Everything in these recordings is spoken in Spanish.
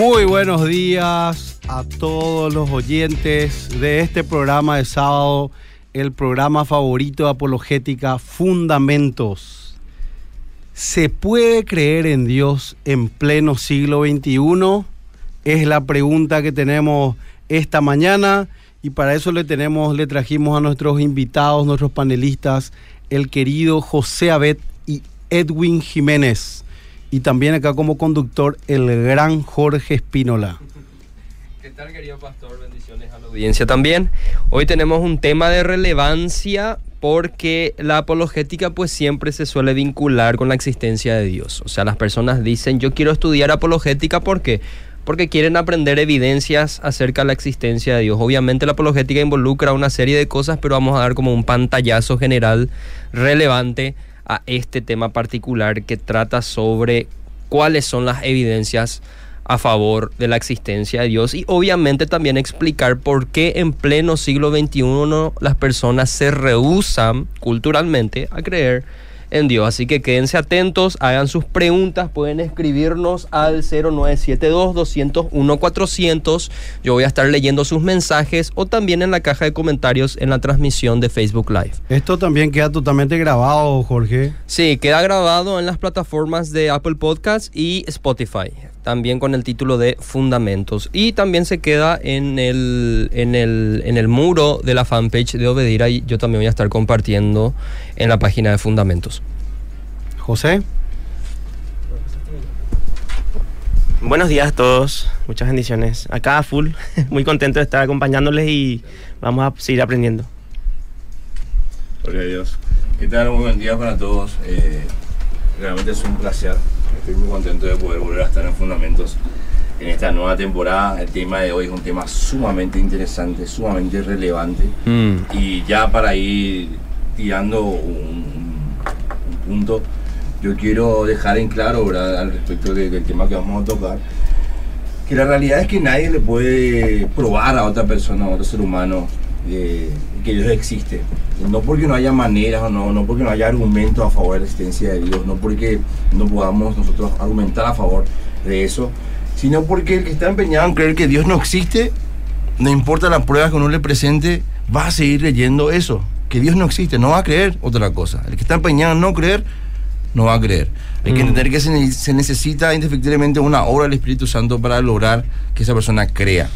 Muy buenos días a todos los oyentes de este programa de sábado, el programa favorito de apologética Fundamentos. ¿Se puede creer en Dios en pleno siglo XXI? Es la pregunta que tenemos esta mañana y para eso le tenemos, le trajimos a nuestros invitados, nuestros panelistas, el querido José Abed y Edwin Jiménez y también acá como conductor el gran Jorge Espínola. ¿Qué tal, querido pastor? Bendiciones a la audiencia también. Hoy tenemos un tema de relevancia porque la apologética pues siempre se suele vincular con la existencia de Dios. O sea, las personas dicen, yo quiero estudiar apologética porque porque quieren aprender evidencias acerca de la existencia de Dios. Obviamente la apologética involucra una serie de cosas, pero vamos a dar como un pantallazo general relevante a este tema particular que trata sobre cuáles son las evidencias a favor de la existencia de Dios y obviamente también explicar por qué en pleno siglo XXI las personas se rehusan culturalmente a creer en Dios. Así que quédense atentos, hagan sus preguntas, pueden escribirnos al 0972-201-400. Yo voy a estar leyendo sus mensajes o también en la caja de comentarios en la transmisión de Facebook Live. Esto también queda totalmente grabado, Jorge. Sí, queda grabado en las plataformas de Apple Podcasts y Spotify también con el título de Fundamentos. Y también se queda en el, en el, en el muro de la fanpage de Obedira y yo también voy a estar compartiendo en la página de Fundamentos. José. Buenos días a todos, muchas bendiciones. Acá full, muy contento de estar acompañándoles y vamos a seguir aprendiendo. Gloria a Dios. ¿Qué tal? Muy buen día para todos. Eh, realmente es un placer Estoy muy contento de poder volver a estar en Fundamentos en esta nueva temporada. El tema de hoy es un tema sumamente interesante, sumamente relevante. Mm. Y ya para ir tirando un, un punto, yo quiero dejar en claro ¿verdad? al respecto de- del tema que vamos a tocar, que la realidad es que nadie le puede probar a otra persona, a otro ser humano, eh, que Dios existe. No porque no haya maneras o no, no porque no haya argumentos a favor de la existencia de Dios, no porque no podamos nosotros argumentar a favor de eso, sino porque el que está empeñado en creer que Dios no existe, no importa las pruebas que uno le presente, va a seguir leyendo eso, que Dios no existe, no va a creer otra cosa. El que está empeñado en no creer, no va a creer. Hay que Mm. entender que se, se necesita indefectiblemente una obra del Espíritu Santo para lograr que esa persona crea.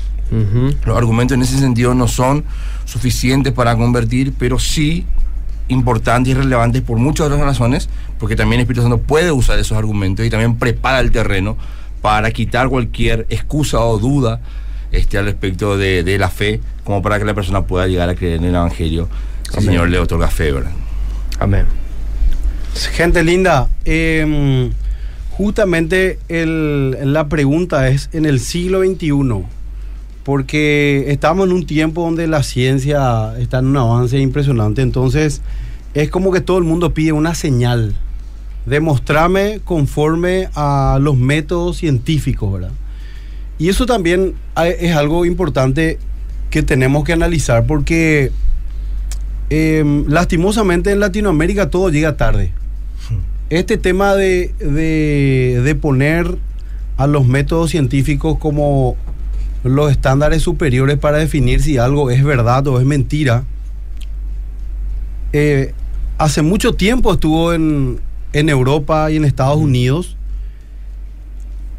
Los argumentos en ese sentido no son suficientes para convertir, pero sí importantes y relevantes por muchas otras razones, porque también el Espíritu Santo puede usar esos argumentos y también prepara el terreno para quitar cualquier excusa o duda este, al respecto de, de la fe, como para que la persona pueda llegar a creer en el Evangelio. Si el. Señor le otorga fe, ¿verdad? Amén. Gente linda, eh, justamente el- la pregunta es en el siglo XXI, porque estamos en un tiempo donde la ciencia está en un avance impresionante, entonces es como que todo el mundo pide una señal, demostrame conforme a los métodos científicos, ¿verdad? Y eso también hay- es algo importante que tenemos que analizar porque eh, lastimosamente en Latinoamérica todo llega tarde. Este tema de, de- de poner a los métodos científicos como los estándares superiores para definir si algo es verdad o es mentira, eh, hace mucho tiempo estuvo en, en Europa y en Estados Unidos,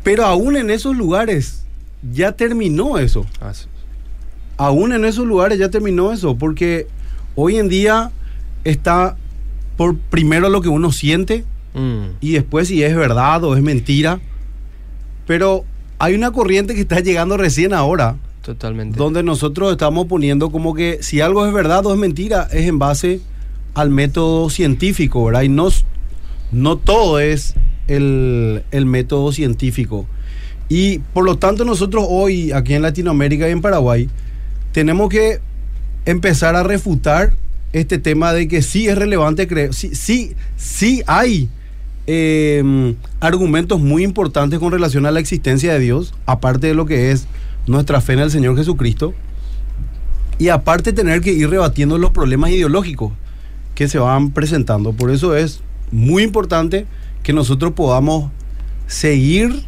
pero aún en esos lugares ya terminó eso aún en esos lugares ya terminó eso, porque hoy en día está por primero lo que uno siente Mm. y después si es verdad o es mentira. Pero hay una corriente que está llegando recién ahora, Totalmente. donde nosotros estamos poniendo como que si algo es verdad o es mentira, es en base al método científico, ¿verdad? Y no, no todo es el, el método científico. Y por lo tanto nosotros hoy, aquí en Latinoamérica y en Paraguay, tenemos que empezar a refutar este tema de que sí es relevante creer, sí, sí, sí hay eh, argumentos muy importantes con relación a la existencia de Dios, aparte de lo que es nuestra fe en el Señor Jesucristo, y aparte tener que ir rebatiendo los problemas ideológicos que se van presentando. Por eso es muy importante que nosotros podamos seguir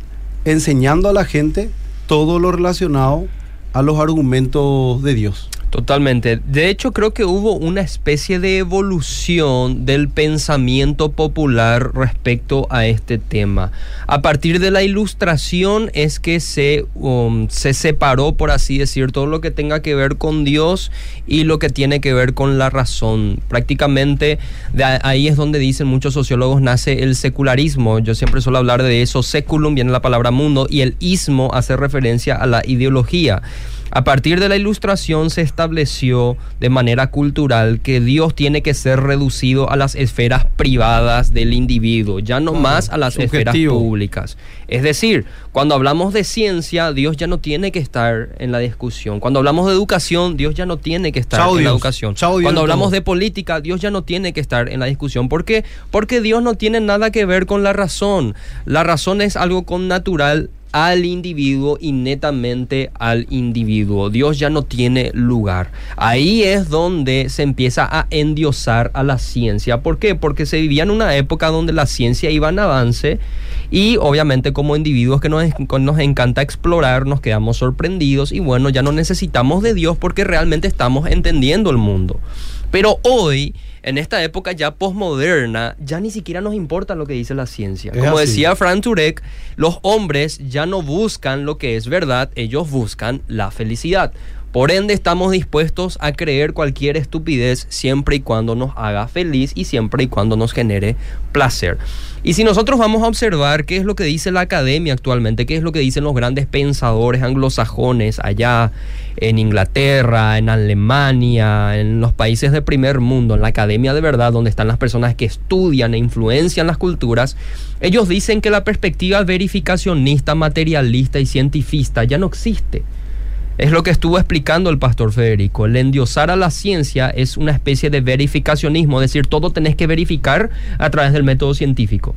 enseñando a la gente todo lo relacionado a los argumentos de Dios. Totalmente. De hecho, creo que hubo una especie de evolución del pensamiento popular respecto a este tema. A partir de la ilustración es que se, um, se separó, por así decir, todo lo que tenga que ver con Dios y lo que tiene que ver con la razón. Prácticamente de ahí es donde dicen muchos sociólogos nace el secularismo. Yo siempre suelo hablar de eso. Seculum viene la palabra mundo y el ismo hace referencia a la ideología. A partir de la ilustración se estableció de manera cultural que Dios tiene que ser reducido a las esferas privadas del individuo, ya no más a las esferas públicas. Es decir, cuando hablamos de ciencia, Dios ya no tiene que estar en la discusión. Cuando hablamos de educación, Dios ya no tiene que estar en la educación. Cuando hablamos de política, Dios ya no tiene que estar en la discusión. ¿Por qué? Porque Dios no tiene nada que ver con la razón. La razón es algo con natural al individuo y netamente al individuo. Dios ya no tiene lugar. Ahí es donde se empieza a endiosar a la ciencia. ¿Por qué? Porque se vivía en una época donde la ciencia iba en avance y obviamente como individuos que nos, nos encanta explorar, nos quedamos sorprendidos y bueno, ya no necesitamos de Dios porque realmente estamos entendiendo el mundo. Pero hoy en esta época ya posmoderna, ya ni siquiera nos importa lo que dice la ciencia. Como decía Frank Turek, los hombres ya no buscan lo que es verdad, ellos buscan la felicidad. Por ende, estamos dispuestos a creer cualquier estupidez siempre y cuando nos haga feliz y siempre y cuando nos genere placer. Y si nosotros vamos a observar qué es lo que dice la academia actualmente, qué es lo que dicen los grandes pensadores anglosajones allá en Inglaterra, en Alemania, en los países de primer mundo, en la academia de verdad, donde están las personas que estudian e influencian las culturas, ellos dicen que la perspectiva verificacionista, materialista y cientifista ya no existe. Es lo que estuvo explicando el pastor Federico. El endiosar a la ciencia es una especie de verificacionismo, es decir, todo tenés que verificar a través del método científico.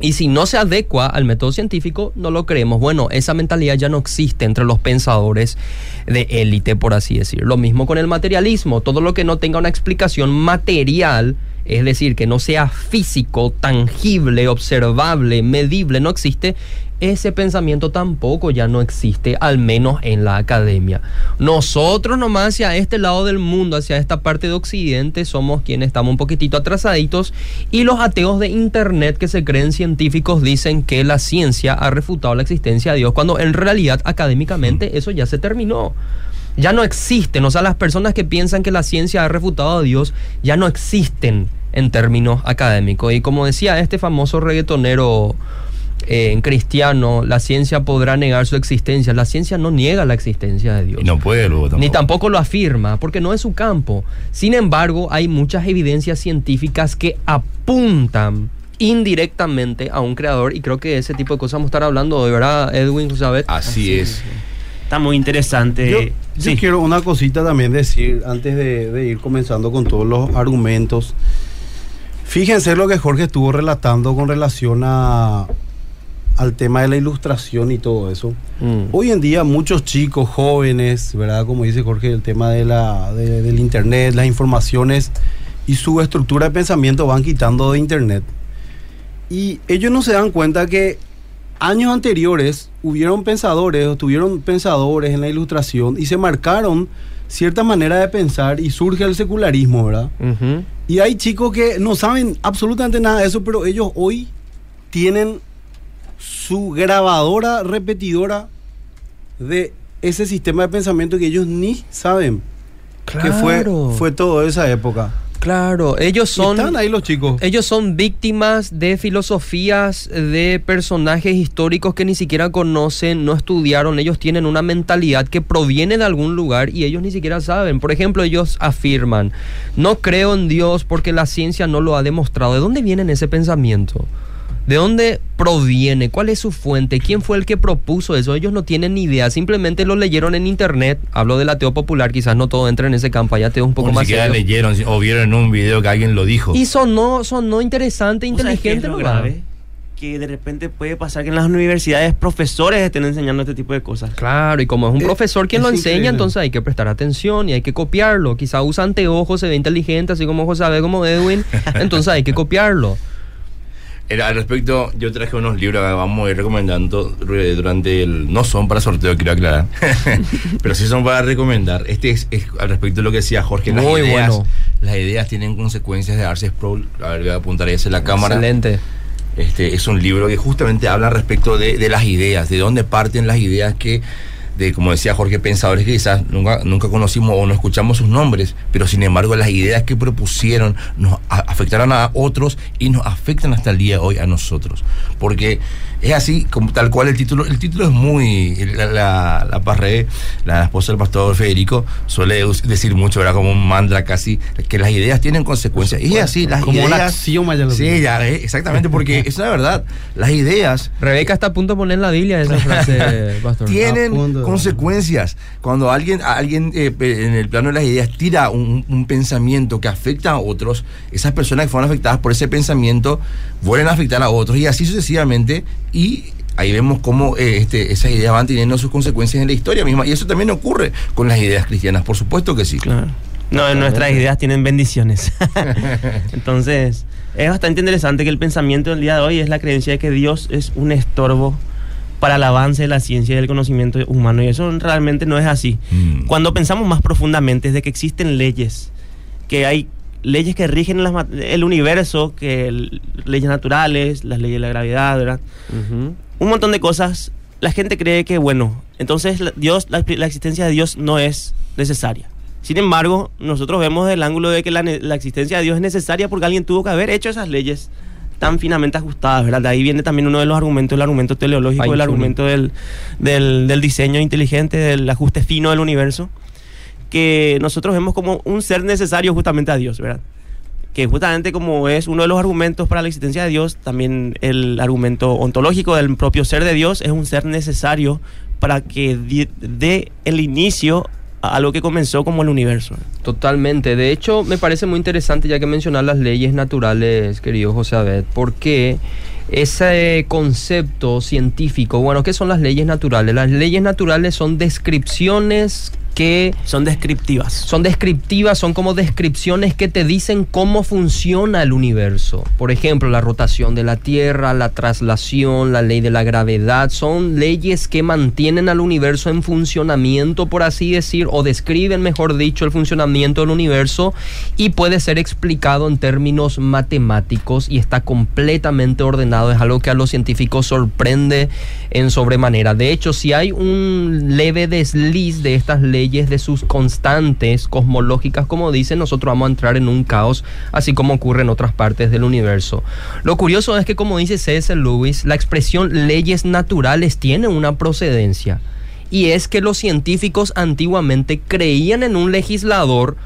Y si no se adecua al método científico, no lo creemos. Bueno, esa mentalidad ya no existe entre los pensadores de élite, por así decir. Lo mismo con el materialismo. Todo lo que no tenga una explicación material, es decir, que no sea físico, tangible, observable, medible, no existe, ese pensamiento tampoco ya no existe, al menos en la academia. Nosotros nomás hacia este lado del mundo, hacia esta parte de Occidente, somos quienes estamos un poquitito atrasaditos y los ateos de Internet que se creen científicos dicen que la ciencia ha refutado la existencia de Dios, cuando en realidad académicamente eso ya se terminó. Ya no existen, o sea, las personas que piensan que la ciencia ha refutado a Dios ya no existen en términos académicos. Y como decía este famoso reggaetonero eh, en cristiano, la ciencia podrá negar su existencia. La ciencia no niega la existencia de Dios. no puede luego tampoco. Ni tampoco lo afirma, porque no es su campo. Sin embargo, hay muchas evidencias científicas que apuntan indirectamente a un creador y creo que ese tipo de cosas vamos a estar hablando de ¿verdad, Edwin? Así, Así es. Está muy interesante. Yo, quiero una cosita también decir antes de ir comenzando con todos los argumentos. Fíjense lo que Jorge estuvo relatando con relación a al tema de la ilustración y todo eso. Mm. Hoy en día muchos chicos jóvenes, ¿verdad? Como dice Jorge, el tema de la, del internet, las informaciones y su estructura de pensamiento van quitando de internet. Y ellos no se dan cuenta que años anteriores hubieron pensadores, tuvieron pensadores en la ilustración y se marcaron cierta manera de pensar y surge el secularismo, ¿verdad? Y hay chicos que no saben absolutamente nada de eso, pero ellos hoy tienen su grabadora repetidora de ese sistema de pensamiento que ellos ni saben que fue, fue todo esa época. Claro, ellos son. están ahí los chicos. Ellos son víctimas de filosofías de personajes históricos que ni siquiera conocen, no estudiaron. Ellos tienen una mentalidad que proviene de algún lugar y ellos ni siquiera saben. Por ejemplo, ellos afirman: No creo en Dios porque la ciencia no lo ha demostrado. ¿De dónde viene ese pensamiento? ¿De dónde proviene? ¿Cuál es su fuente? ¿Quién fue el que propuso eso? Ellos no tienen ni idea, simplemente lo leyeron en internet. Hablo del ateo popular, quizás no todo entra en ese campo, hay ateos un poco más. Ni siquiera leyeron o vieron en un video que alguien lo dijo. Y sonó, sonó interesante, inteligente, ¿no? grave que de repente puede pasar que en las universidades profesores estén enseñando este tipo de cosas. Claro, y como es un eh, profesor quien lo enseña, entonces hay que prestar atención y hay que copiarlo. Quizá usa anteojos, se ve inteligente, así como José como Edwin, entonces hay que copiarlo. Al respecto, yo traje unos libros que vamos a ir recomendando re- durante el. No son para sorteo, quiero aclarar. pero sí son para recomendar. Este es, es al respecto de lo que decía Jorge. Las Muy ideas, bueno. Las ideas tienen consecuencias de Arce Sproul. A ver, voy a apuntar ahí hacia la cámara. Excelente. Este es un libro que justamente habla respecto de, de las ideas, de dónde parten las ideas que, como decía Jorge, pensadores que quizás nunca, nunca conocimos o no escuchamos sus nombres, pero sin embargo las ideas que propusieron nos afectaron a otros y nos afectan hasta el día de hoy a nosotros. Porque es así, como tal cual el título, el título es muy, la, la, la Parré, la esposa del pastor Federico, suele decir mucho, era como un mantra casi, que las ideas tienen consecuencias. Y es así, las Como un ideas... axioma ya lo Sí, ya, eh, exactamente, porque es la verdad. Las ideas Rebeca está a punto de poner en la Biblia esa frase, pastor. Tienen consecuencias. Cuando alguien, alguien eh, en el plano de las ideas tira un, un pensamiento que afecta a otros, esas personas que fueron afectadas por ese pensamiento vuelven a afectar a otros y así sucesivamente. Y ahí vemos cómo eh, este, esas ideas van teniendo sus consecuencias en la historia misma. Y eso también ocurre con las ideas cristianas, por supuesto que sí. Claro. No, nuestras ideas tienen bendiciones. Entonces, es bastante interesante que el pensamiento del día de hoy es la creencia de que Dios es un estorbo para el avance de la ciencia y del conocimiento humano. Y eso realmente no es así. Mm. Cuando pensamos más profundamente es de que existen leyes, que hay leyes que rigen las el universo, que el- leyes naturales, las leyes de la gravedad, ¿verdad? Un montón de cosas, la gente cree que, bueno, entonces la- Dios, la, la existencia de Dios no es necesaria. Sin embargo, nosotros vemos del ángulo de que la, existencia de Dios es necesaria porque alguien tuvo que haber hecho esas leyes tan finamente ajustadas, ¿verdad? De ahí viene también uno de los argumentos, el argumento teleológico, el argumento del, del, del diseño inteligente, del ajuste fino del universo, que nosotros vemos como un ser necesario justamente a Dios, ¿verdad? que justamente como es uno de los argumentos para la existencia de Dios, también el argumento ontológico del propio ser de Dios es un ser necesario para que dé el inicio a algo que comenzó como el universo. Totalmente. De hecho, me parece muy interesante ya que mencionar las leyes naturales, querido José Abed, porque ese concepto científico, bueno, ¿qué son las leyes naturales? Las leyes naturales son descripciones que Son descriptivas. son descriptivas, son como descripciones que te dicen cómo funciona el universo. Por ejemplo, la rotación de la Tierra, la traslación, la ley de la gravedad, son leyes que mantienen al universo en funcionamiento, por así decir, o describen, mejor dicho, el funcionamiento del universo y puede ser explicado en términos matemáticos y está completamente ordenado. Es algo que a los científicos sorprende en sobremanera. De hecho, si hay un leve desliz de estas leyes, de sus constantes cosmológicas, como dicen, nosotros vamos a entrar en un caos, así como ocurre en otras partes del universo. Lo curioso es que, como dice C.S. Lewis, la expresión leyes naturales tiene una procedencia. Y es que los científicos antiguamente creían en un legislador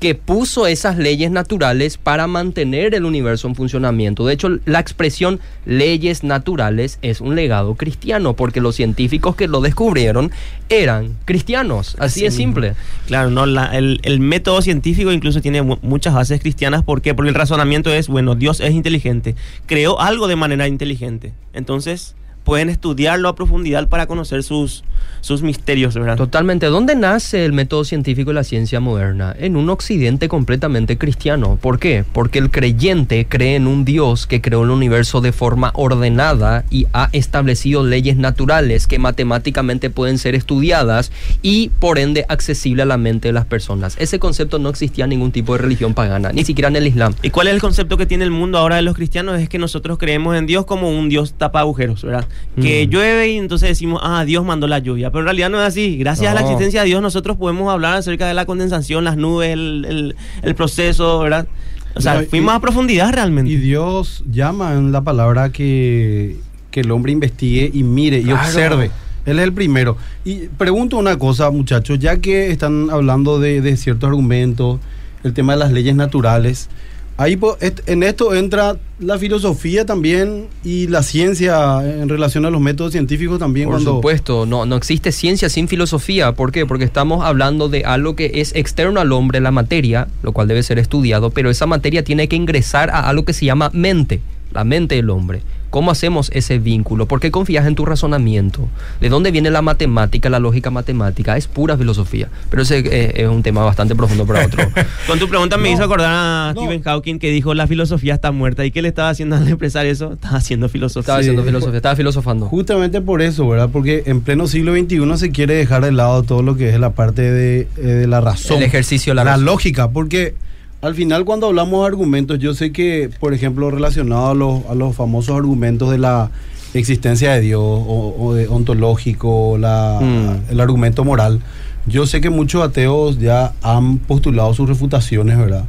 que puso esas leyes naturales para mantener el universo en funcionamiento. De hecho, la expresión leyes naturales es un legado cristiano, porque los científicos que lo descubrieron eran cristianos. Así, mismo. simple. Claro, no, La- el, el método científico incluso tiene mu- muchas bases cristianas. ¿Por qué? Porque el razonamiento es, bueno, Dios es inteligente, creó algo de manera inteligente. Entonces, pueden estudiarlo a profundidad para conocer sus, sus misterios, ¿verdad? Totalmente. ¿Dónde nace el método científico y la ciencia moderna? En un occidente completamente cristiano. ¿Por qué? Porque el creyente cree en un Dios que creó el universo de forma ordenada y ha establecido leyes naturales que matemáticamente pueden ser estudiadas y por ende accesible a la mente de las personas. Ese concepto no existía en ningún tipo de religión pagana, ni siquiera en el Islam. ¿Y cuál es el concepto que tiene el mundo ahora de los cristianos? Es que nosotros creemos en Dios como un Dios tapa agujeros, ¿verdad? Que Mm. llueve y entonces decimos, ah, Dios mandó la lluvia. Pero en realidad no es así. Gracias a la existencia de Dios nosotros podemos hablar acerca de la condensación, las nubes, el, el- el proceso, ¿verdad? O sea, No, y- fuimos a profundidad realmente. Y Dios llama en la palabra que, que el hombre investigue y mire y observe. Él es el primero. Y pregunto una cosa, muchachos, ya que están hablando de, de ciertos argumentos, el tema de las leyes naturales, ahí en esto entra la filosofía también y la ciencia en relación a los métodos científicos también. Por cuando, supuesto, no, no existe ciencia sin filosofía. ¿Por qué? Porque estamos hablando de algo que es externo al hombre, la materia, lo cual debe ser estudiado, pero esa materia tiene que ingresar a algo que se llama mente, la mente del hombre. ¿Cómo hacemos ese vínculo? ¿Por qué confías en tu razonamiento? ¿De dónde viene la matemática, la lógica matemática? Es pura filosofía. Pero ese eh, es un tema bastante profundo para otro. Con tu pregunta me No, hizo acordar a no. Stephen Hawking que dijo la filosofía está muerta. ¿Y qué le estaba haciendo al expresar eso? Estaba haciendo filosofía. Estaba haciendo filosofía, estaba filosofando. Justamente por eso, ¿verdad? Porque en pleno siglo XXI se quiere dejar de lado todo lo que es la parte de, eh, de la razón. El ejercicio de la la razón. lógica, porque al final cuando hablamos de argumentos, yo sé que, por ejemplo, relacionado a los, a los famosos argumentos de la existencia de Dios o, o de ontológico, la, Mm. el argumento moral, yo sé que muchos ateos ya han postulado sus refutaciones, ¿verdad?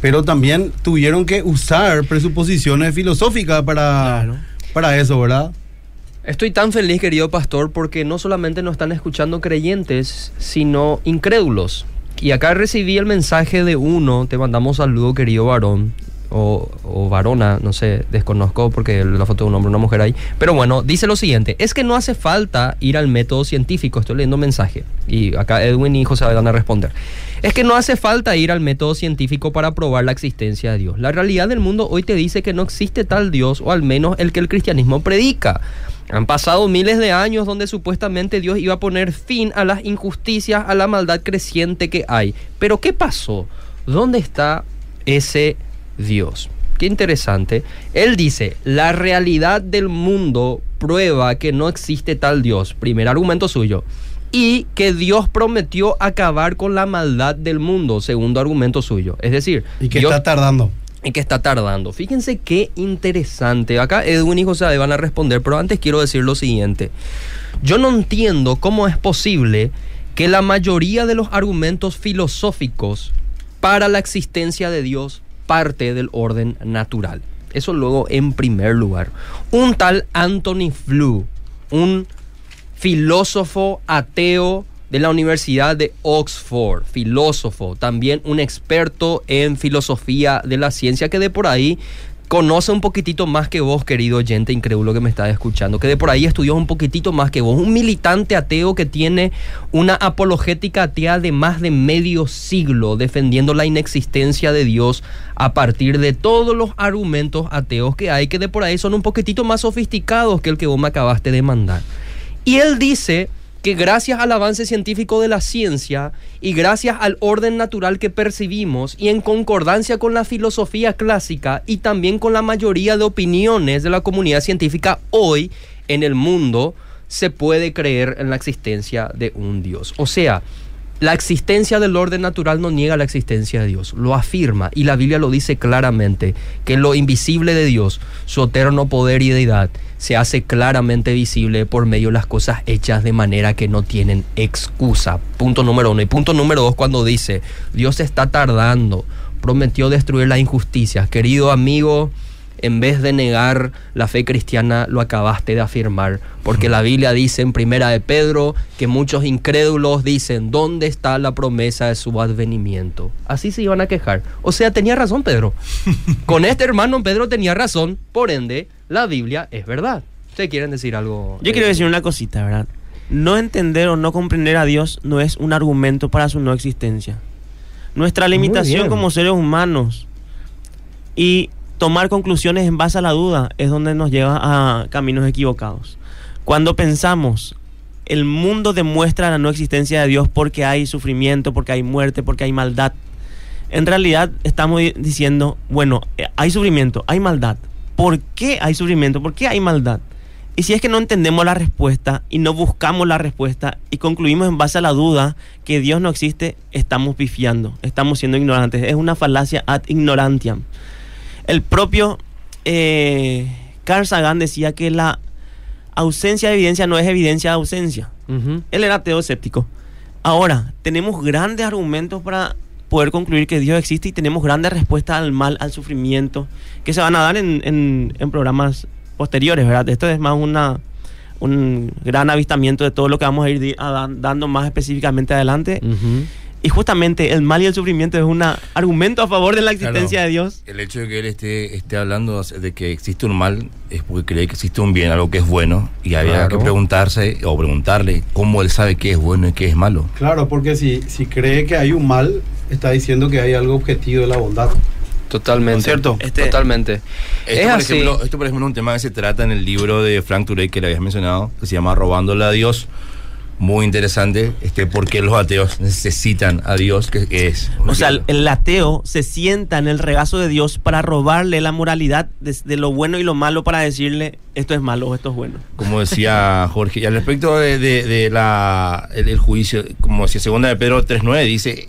Pero también tuvieron que usar presuposiciones filosóficas para, Claro. para eso, ¿verdad? Estoy tan feliz, querido pastor, porque no solamente nos están escuchando creyentes, sino incrédulos. Y acá recibí el mensaje de uno, te mandamos saludo, querido varón, o, varona, no sé, desconozco porque la foto de un hombre una mujer ahí. Pero bueno, dice lo siguiente, es que no hace falta ir al método científico, estoy leyendo un mensaje, y acá Edwin y José van a responder. Es que no hace falta ir al método científico para probar la existencia de Dios. La realidad del mundo hoy te dice que no existe tal Dios, o al menos el que el cristianismo predica. Han pasado miles de años donde supuestamente Dios iba a poner fin a las injusticias, a la maldad creciente que hay. Pero ¿qué pasó? ¿Dónde está ese Dios? Qué interesante. Él dice, la realidad del mundo prueba que no existe tal Dios. Primer argumento suyo. Y que Dios prometió acabar con la maldad del mundo. Segundo argumento suyo. Es decir, Y que Dios- está tardando. y que está tardando. Fíjense qué interesante. Acá Edwin y José van a responder, pero antes quiero decir lo siguiente. Yo no entiendo cómo es posible que la mayoría de los argumentos filosóficos para la existencia de Dios parte del orden natural. Eso luego en primer lugar. Un tal Anthony Flew, un filósofo ateo de la Universidad de Oxford, filósofo, también un experto en filosofía de la ciencia que de por ahí conoce un poquitito más que vos, querido oyente incrédulo que me está escuchando, que de por ahí estudió un poquitito más que vos, un militante ateo que tiene una apologética atea de más de medio siglo defendiendo la inexistencia de Dios a partir de todos los argumentos ateos que hay, que de por ahí son un poquitito más sofisticados que el que vos me acabaste de mandar. Y él dice que gracias al avance científico de la ciencia y gracias al orden natural que percibimos y en concordancia con la filosofía clásica y también con la mayoría de opiniones de la comunidad científica hoy en el mundo se puede creer en la existencia de un Dios. O sea, la existencia del orden natural no niega la existencia de Dios, lo afirma y la Biblia lo dice claramente, que lo invisible de Dios, su eterno poder y deidad, se hace claramente visible por medio de las cosas hechas de manera que no tienen excusa. Punto número uno. Y punto número dos, cuando dice, Dios está tardando, prometió destruir las injusticias. Querido amigo, en vez de negar la fe cristiana, lo acabaste de afirmar. Porque la Biblia dice en primera de Pedro que muchos incrédulos dicen, ¿dónde está la promesa de su advenimiento? Así se iban a quejar. O sea, tenía razón Pedro. Con este hermano Pedro tenía razón, por ende, la Biblia es verdad. ¿Ustedes quieren decir algo? Yo quiero decir una cosita, ¿verdad? No entender o no comprender a Dios no es un argumento para su no existencia. Nuestra limitación como seres humanos y tomar conclusiones en base a la duda es donde nos lleva a caminos equivocados. Cuando pensamos, el mundo demuestra la no existencia de Dios porque hay sufrimiento, porque hay muerte, porque hay maldad. En realidad estamos di- diciendo, bueno, eh, hay sufrimiento, hay maldad. ¿Por qué hay sufrimiento? ¿Por qué hay maldad? Y si es que no entendemos la respuesta y no buscamos la respuesta y concluimos en base a la duda que Dios no existe, estamos pifiando, estamos siendo ignorantes. Es una falacia ad ignorantiam. El propio eh, Carl Sagan decía que la ausencia de evidencia no es evidencia de ausencia. Él era ateo escéptico. Ahora, tenemos grandes argumentos para poder concluir que Dios existe y tenemos grandes respuestas al mal, al sufrimiento, que se van a dar en, en- en programas posteriores, ¿verdad? Esto es más una, un gran avistamiento de todo lo que vamos a ir a dan- dando más específicamente adelante. Ujú. Y justamente el mal y el sufrimiento es un argumento a favor de la existencia Claro. de Dios. El hecho de que él esté, esté hablando de que existe un mal es porque cree que existe un bien, algo que es bueno, y había Claro. que preguntarse o preguntarle cómo él sabe qué es bueno y qué es malo. Claro, porque si, si cree que hay un mal, está diciendo que hay algo objetivo de la bondad. Totalmente. ¿Cierto? Este- Totalmente. Esto, es por así. ejemplo, esto, por ejemplo, es un tema que se trata en el libro de Frank Turek que le habías mencionado, que se llama Robándole a Dios. Muy interesante, este, porque los ateos necesitan a Dios, que, que es... O sea, el, el ateo se sienta en el regazo de Dios para robarle la moralidad de, de lo bueno y lo malo para decirle esto es malo o esto es bueno. como decía Jorge, y al respecto de, de- de la, el, el juicio, como decía segunda de Pedro 3.9, dice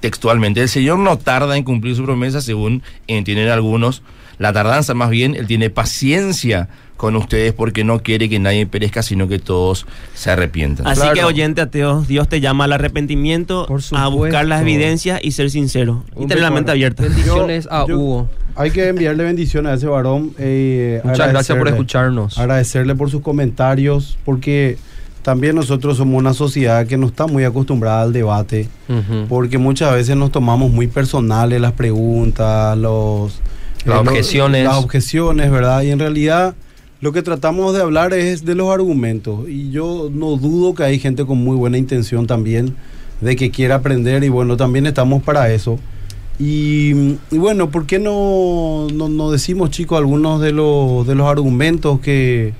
textualmente, el Señor no tarda en cumplir su promesa, según entienden algunos, la tardanza más bien, Él tiene paciencia con ustedes porque no quiere que nadie perezca, sino que todos se arrepientan. Así Claro. que oyente ateo, Dios te llama al arrepentimiento, Por a buscar las evidencias y ser sincero. Y tener la mente abierta. Bendiciones a Yo- Hugo. Hay que enviarle bendiciones a ese varón. eh, Muchas gracias por escucharnos. Agradecerle por sus comentarios, porque también nosotros somos una sociedad que no está muy acostumbrada al debate, porque muchas veces nos tomamos muy personales las preguntas, los, eh, Las lo- objeciones. las objeciones, ¿verdad? Y en realidad lo que tratamos de hablar es de los argumentos. Y yo no dudo que hay gente con muy buena intención también de que quiera aprender y bueno, también estamos para eso. Y, y bueno, ¿por qué no, no, no decimos, chicos, algunos de los, de los argumentos que,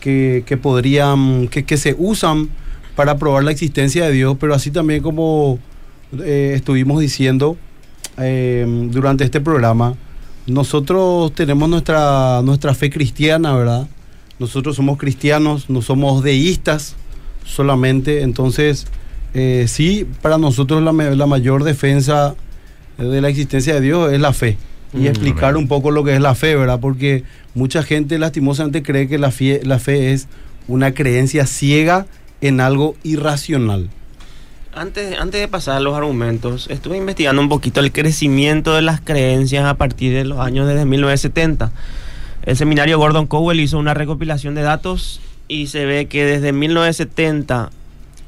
que, podrían, que, se usan para probar la existencia de Dios, pero así también como eh, estuvimos diciendo eh, durante este programa, nosotros tenemos nuestra, nuestra fe cristiana, ¿verdad? Nosotros somos cristianos, no somos deístas solamente, entonces eh, sí, para nosotros la, la mayor defensa de la existencia de Dios es la fe. Y Mm, explicar un poco lo que es la fe, ¿verdad? Porque mucha gente lastimosamente cree que la fe, la fe es una creencia ciega en algo irracional. Antes, antes de pasar a los argumentos, estuve investigando un poquito el crecimiento de las creencias a partir de los años desde 1970. El seminario Gordon Cowell hizo una recopilación de datos y se ve que desde 1970,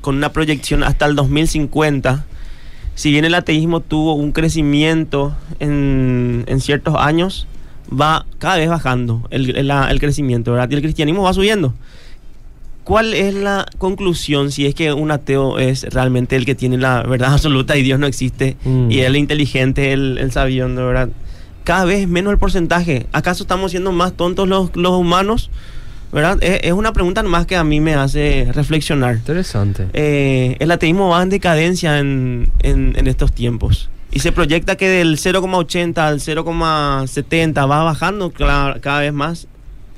con una proyección hasta el 2050, si bien el ateísmo tuvo un crecimiento en, en ciertos años, va cada vez bajando el, el- crecimiento, ¿verdad? Y el cristianismo va subiendo. ¿Cuál es la conclusión si es que un ateo es realmente el que tiene la verdad absoluta y Dios no existe Mm. y el inteligente, el, el sabiendo, ¿verdad? Cada vez menos el porcentaje. ¿Acaso estamos siendo más tontos los, los humanos? ¿Verdad? Es, es una pregunta más que a mí me hace reflexionar. Interesante. Eh, el ateísmo va en decadencia en, en- en estos tiempos. Y se proyecta que del 0,80 al 0,70 va bajando cada vez más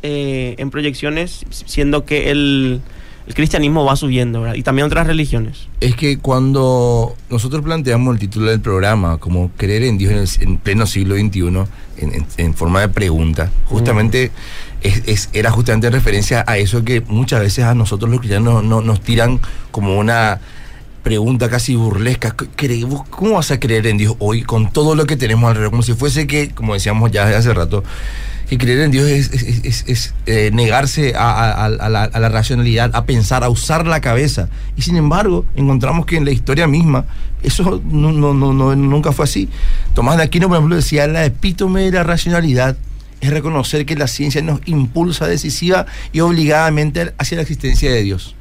eh, en proyecciones, siendo que el, el cristianismo va subiendo, ¿verdad? Y también otras religiones. Es que cuando nosotros planteamos el título del programa como creer en Dios en, el- en pleno siglo XXI, en, en- en forma de pregunta, justamente es, es- era justamente en referencia a eso que muchas veces a nosotros los cristianos no- nos tiran como una pregunta casi burlesca. ¿Cre- vos ¿Cómo vas a creer en Dios hoy con todo lo que tenemos alrededor? Como si fuese que, como decíamos ya hace rato, que creer en Dios es, es- es- eh, negarse a, la, racionalidad, a pensar, a usar la cabeza. Y sin embargo, encontramos que en la historia misma eso no, no- no- no- nunca fue así. Tomás de Aquino, por ejemplo, decía, la epítome de la racionalidad es reconocer que la ciencia nos impulsa decisiva y obligadamente hacia la existencia de Dios.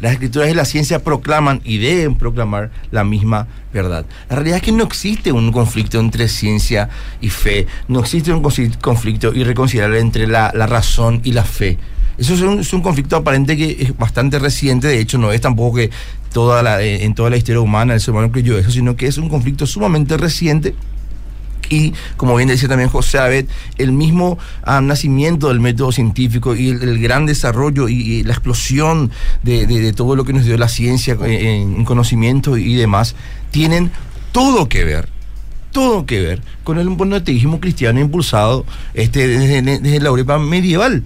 Las escrituras de la ciencia proclaman y deben proclamar la misma verdad. La realidad es que no existe un conflicto entre ciencia y fe, no existe un conflicto irreconciliable entre la, la razón y la fe. Eso es un, es un conflicto aparente que es bastante reciente, de hecho no es tampoco que toda la, en toda la historia humana el ser humano creyó eso, sino que es un conflicto sumamente reciente y como bien decía también José Abed, el mismo ah, nacimiento del método científico y el, gran desarrollo y, la explosión de, todo lo que nos dio la ciencia eh, en, en conocimiento y demás, tienen todo que ver, todo que ver con el monoteísmo cristiano impulsado este, desde, desde la Europa medieval,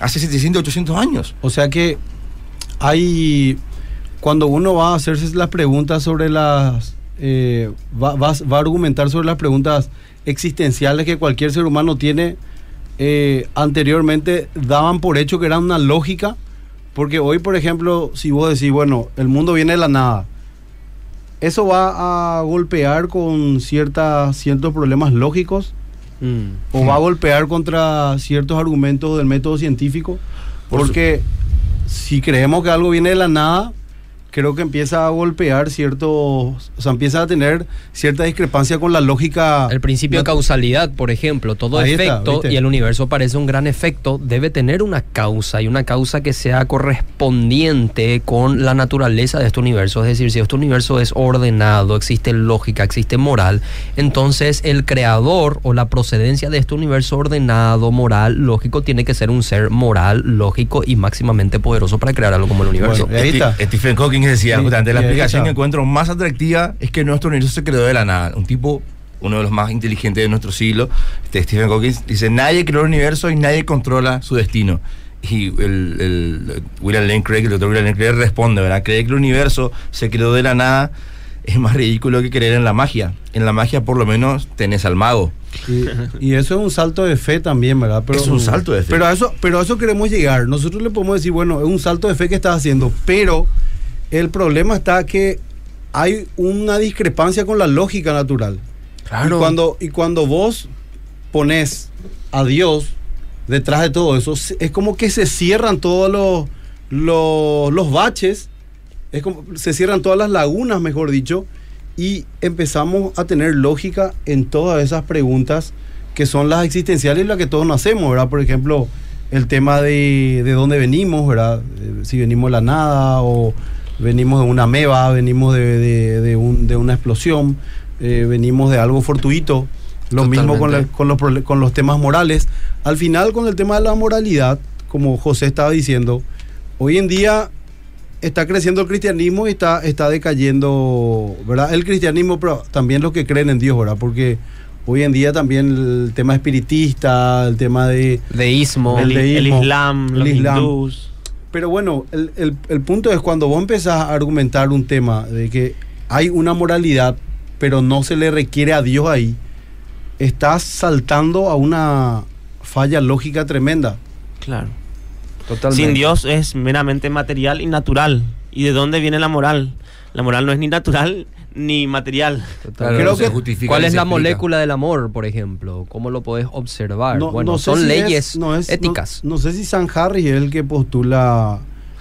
hace 700, 800 años. O sea que hay, cuando uno va a hacerse las preguntas sobre las, eh, va, va- va a argumentar sobre las preguntas existenciales que cualquier ser humano tiene, eh, anteriormente daban por hecho que era una lógica, porque hoy, por ejemplo, si vos decís, bueno, el mundo viene de la nada, eso va a golpear con ciertas, ciertos problemas lógicos o va a golpear contra ciertos argumentos del método científico, Por porque si creemos que algo viene de la nada, creo que empieza a golpear cierto, o sea, empieza a tener cierta discrepancia con la lógica. El principio de causalidad, por ejemplo, todo Ahí efecto y el universo parece un gran efecto, debe tener una causa y una causa que sea correspondiente con la naturaleza de este universo. Es decir, si este universo es ordenado, existe lógica, existe moral, entonces el creador o la procedencia de este universo ordenado, moral, lógico, tiene que ser un ser moral, lógico y máximamente poderoso para crear algo como el universo. Bueno, ahí está. Sti- Stephen Hawking decía, Sí, justamente, la explicación que encuentro más atractiva es que nuestro universo se creó de la nada. Un tipo, uno de los más inteligentes de nuestro siglo, este Stephen Hawking, dice, nadie creó el universo y nadie controla su destino. Y el, el- William Lane Craig, el doctor William Lane Craig responde, ¿verdad? Creer que el universo se creó de la nada es más ridículo que creer en la magia. En la magia por lo menos tenés al mago. Y, y eso es un salto de fe también, ¿verdad? Es un salto de fe. Pero a eso, pero a eso queremos llegar. Nosotros le podemos decir, bueno, es un salto de fe que estás haciendo, pero el problema está que hay una discrepancia con la lógica natural. Y cuando, y cuando vos pones a Dios detrás de todo eso, es como que se cierran todos los, los, los baches, es como, se cierran todas las lagunas, mejor dicho, y empezamos a tener lógica en todas esas preguntas que son las existenciales y las que todos nos hacemos, ¿verdad? Por ejemplo, el tema de, de dónde venimos, ¿verdad? Eh, Si venimos de la nada o venimos de una meba, venimos de, de- de un- de una explosión, eh, venimos de algo fortuito. Lo mismo con, la- con los, con los temas morales. Al final, con el tema de la moralidad, como José estaba diciendo, hoy en día está creciendo el cristianismo y está, está decayendo, ¿verdad? El cristianismo, pero también los que creen en Dios, ¿verdad? Porque hoy en día también el tema espiritista, el tema de... Deísmo. El el, el deísmo, Islam, el los Islam. hindús. Pero bueno, el, el- el punto es cuando vos empezás a argumentar un tema de que hay una moralidad, pero no se le requiere a Dios ahí, estás saltando a una falla lógica tremenda. Claro. Totalmente. Sin Dios es meramente material y natural. ¿Y de dónde viene la moral? La moral no es ni natural ni material. Total. Creo que- ¿Cuál es la molécula del amor, por ejemplo? ¿Cómo lo podés observar? No- bueno, no sé son si es- leyes no es- no- éticas. No, sé si San Harry es el que postula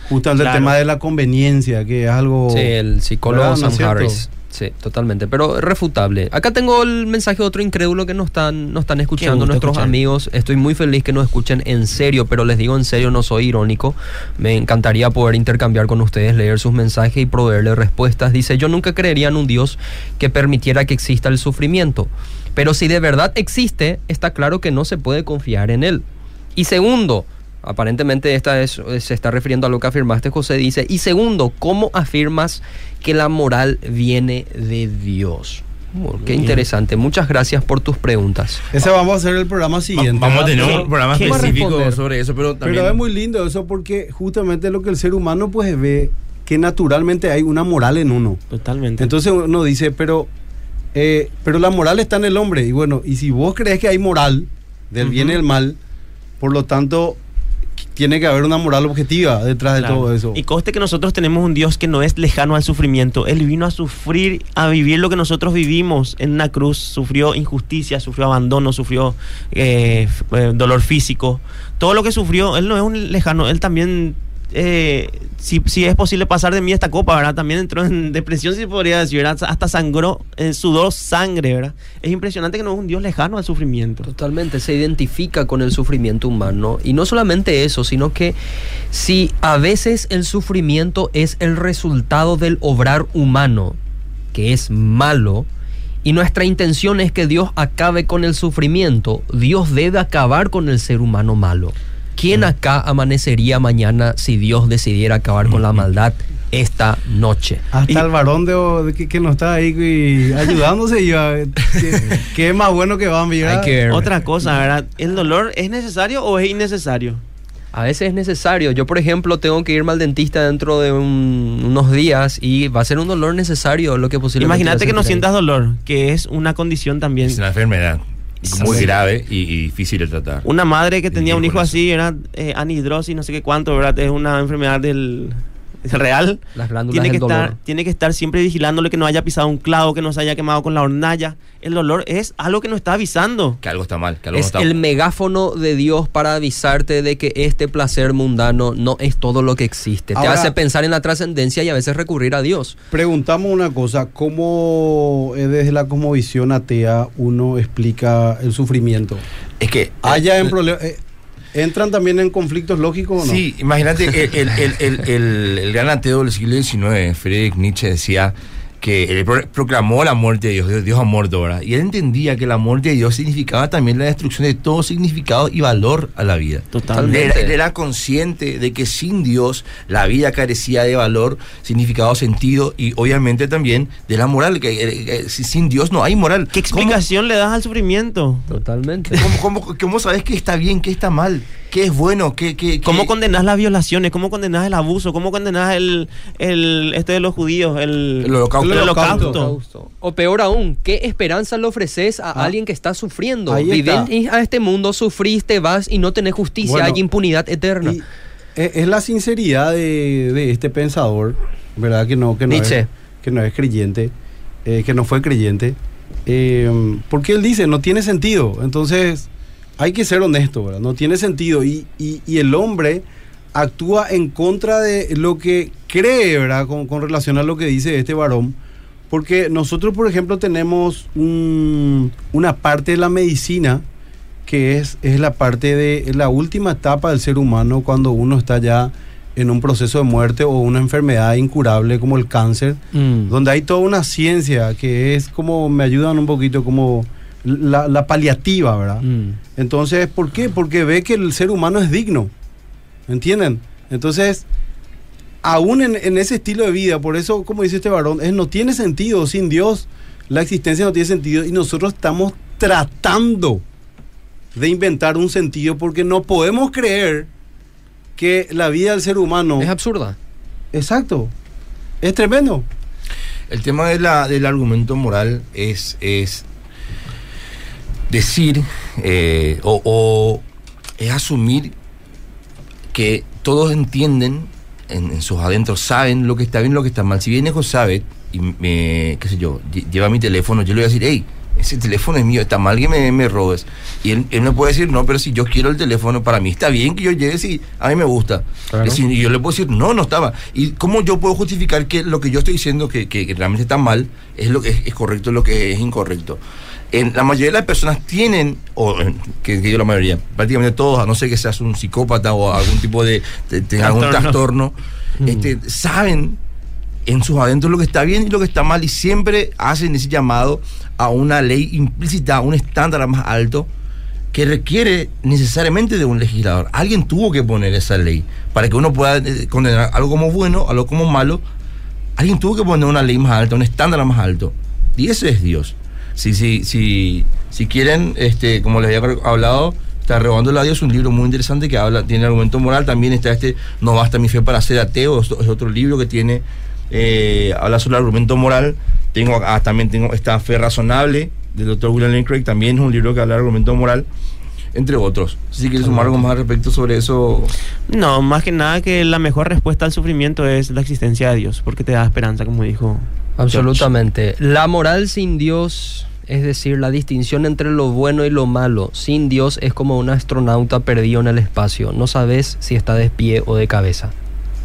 justamente Claro. el tema de la conveniencia, que es algo... Sí, el psicólogo ¿verdad? ¿No es Sam cierto? Sí, totalmente. Pero refutable. Acá tengo el mensaje de otro incrédulo que nos están, nos están escuchando nuestros escuchar. amigos. Estoy muy feliz que nos escuchen en serio, pero les digo en serio, no soy irónico. Me encantaría poder intercambiar con ustedes, leer sus mensajes y proveerles respuestas. Dice, yo nunca creería en un Dios que permitiera que exista el sufrimiento. Pero si de verdad existe, está claro que no se puede confiar en él. Y segundo, aparentemente esta es, se está refiriendo a lo que afirmaste, José, dice, y segundo, ¿cómo afirmas que la moral viene de Dios? Bueno, qué Bien. interesante. Muchas gracias por tus preguntas. Ese vamos a hacer el programa Va- siguiente. Vamos a tener ¿Qué- un programa específico sobre eso, pero también... Pero es muy lindo eso porque justamente lo que el ser humano pues ve que naturalmente hay una moral en uno. Totalmente. Entonces uno dice, pero, eh, pero la moral está en el hombre. Y bueno, y si vos crees que hay moral del bien y el mal, por lo tanto, tiene que haber una moral objetiva detrás de todo eso. Y conste que nosotros tenemos un Dios que no es lejano al sufrimiento. Él vino a sufrir, a vivir lo que nosotros vivimos en una cruz. Sufrió injusticia, sufrió abandono, sufrió eh, eh, dolor físico. Todo lo que sufrió, Él no es un lejano. Él también, eh, si, es posible pasar de mí esta copa, ¿verdad? También entró en depresión, si podría decir. Hasta sangró, sudó sangre, ¿verdad? Es impresionante que no es un Dios lejano al sufrimiento. Totalmente, se identifica con el sufrimiento humano. Y no solamente eso, sino que si a veces el sufrimiento es el resultado del obrar humano, que es malo, y nuestra intención es que Dios acabe con el sufrimiento, Dios debe acabar con el ser humano malo. ¿Quién acá amanecería mañana si Dios decidiera acabar con la maldad esta noche? Hasta Y- el varón de, de que, que no está ahí y ayudándose, que, que es más bueno que va a que- Otra cosa, ¿verdad? ¿El dolor es necesario o es innecesario? A veces es necesario. Yo, por ejemplo, tengo que irme al dentista dentro de un- unos días y va a ser un dolor necesario lo que posiblemente. Imagínate que a no sientas dolor, que es una condición también. Es una enfermedad muy Sí. grave y, y difícil de tratar. Una madre que tenía un hijo así, era eh, anhidrosis, no sé qué cuánto, ¿verdad? Es una enfermedad del, real, Las glándulas tiene que, estar, dolor. tiene que estar siempre vigilándole que no haya pisado un clavo, que no se haya quemado con la hornalla. El dolor es algo que nos está avisando. Que algo está mal, que algo no Es está el megáfono de Dios para avisarte de que este placer mundano no es todo lo que existe. Te hace pensar en la trascendencia y a veces recurrir a Dios. Preguntamos una cosa, ¿cómo eh, desde la cosmovisión atea uno explica el sufrimiento? Es que. ¿Haya en eh, problema- eh, ¿Entran también en conflictos lógicos o no? Sí, imagínate, el, el, el, el, gran ateo del siglo XIX, Friedrich Nietzsche, decía que él pro- proclamó la muerte de Dios, Dios, ha muerto ahora. Y él entendía que la muerte de Dios significaba también la destrucción de todo significado y valor a la vida. Totalmente. Él era, él era consciente de que sin Dios la vida carecía de valor, significado, sentido y obviamente también de la moral. Que, eh, eh, si- sin Dios no hay moral. ¿Qué ¿Cómo- explicación le das al sufrimiento? Totalmente. ¿Cómo, cómo, cómo sabes qué está bien, qué está mal? ¿Qué es bueno? ¿Qué, qué, ¿Cómo condenás las violaciones? ¿Cómo condenás el abuso? ¿Cómo condenás el, el este de los judíos? El, El holocausto. el holocausto. holocausto. O peor aún, ¿qué esperanza le ofreces a Ah. alguien que está sufriendo? Ahí está. Viven a este mundo, sufriste, vas y no tenés justicia, Bueno, hay impunidad eterna. Y es, es la sinceridad de, de este pensador, ¿verdad? Que no, que no, Nietzsche. es, que no es creyente, eh, que no fue creyente. eh, porque él dice, no tiene sentido. Entonces, hay que ser honesto, ¿verdad? No tiene sentido. Y, y- y el hombre actúa en contra de lo que cree, ¿verdad? Con, con relación a lo que dice este varón. Porque nosotros, por ejemplo, tenemos un- una parte de la medicina que es, es la parte de la última etapa del ser humano cuando uno está ya en un proceso de muerte o una enfermedad incurable como el cáncer, Mm. donde hay toda una ciencia que es como, me ayudan un poquito como la, la paliativa, ¿verdad? Mm. Entonces, ¿por qué? Porque ve que el ser humano es digno, ¿entienden? Entonces, aún en, en ese estilo de vida, por eso, como dice este varón, es, no tiene sentido, sin Dios la existencia no tiene sentido y nosotros estamos tratando de inventar un sentido porque no podemos creer que la vida del ser humano... Es absurda. Exacto, es tremendo. El tema de la, del argumento moral es, es decir eh, o, o es asumir que todos entienden en, en sus adentros, saben lo que está bien lo que está mal. Si viene Josabet y me, qué sé yo, lle- lleva mi teléfono, yo le voy a decir, hey, ese teléfono es mío, está mal que me, me robes. Y él, él me puede decir, no, pero si yo quiero el teléfono, para mí está bien que yo llegue si a mí me gusta. Claro. Y yo le puedo decir, no, no estaba. ¿Y cómo yo puedo justificar que lo que yo estoy diciendo que, que- que realmente está mal es lo que es, es correcto, lo que es incorrecto? En, la mayoría de las personas tienen, o eh, que, digo la mayoría, prácticamente todos, a no ser que seas un psicópata o algún tipo de, de- de algún Trastorno. trastorno, este, saben en sus adentros lo que está bien y lo que está mal y siempre hacen ese llamado a una ley implícita, a un estándar más alto que requiere necesariamente de un legislador. Alguien tuvo que poner esa ley para que uno pueda eh, condenar algo como bueno, algo como malo. Alguien tuvo que poner una ley más alta, un estándar más alto. Y ese es Dios. Si, si, si, si quieren, este, como les había hablado, está Rebando a Dios, un libro muy interesante que habla, tiene argumento moral. También está este No basta mi fe para ser ateo, es, otro libro que tiene, eh, habla sobre el argumento moral. Tengo acá- también tengo esta Fe Razonable del doctor William Lane Craig, también es un libro que habla del argumento moral, entre otros. Si quieres sumar algo más al respecto sobre eso, No, más que nada que la mejor respuesta al sufrimiento es la existencia de Dios, porque te da esperanza, como dijo. Absolutamente. La moral sin Dios, es decir, la distinción entre lo bueno y lo malo, sin Dios es como un astronauta perdido en el espacio. No sabes si está de pie o de cabeza.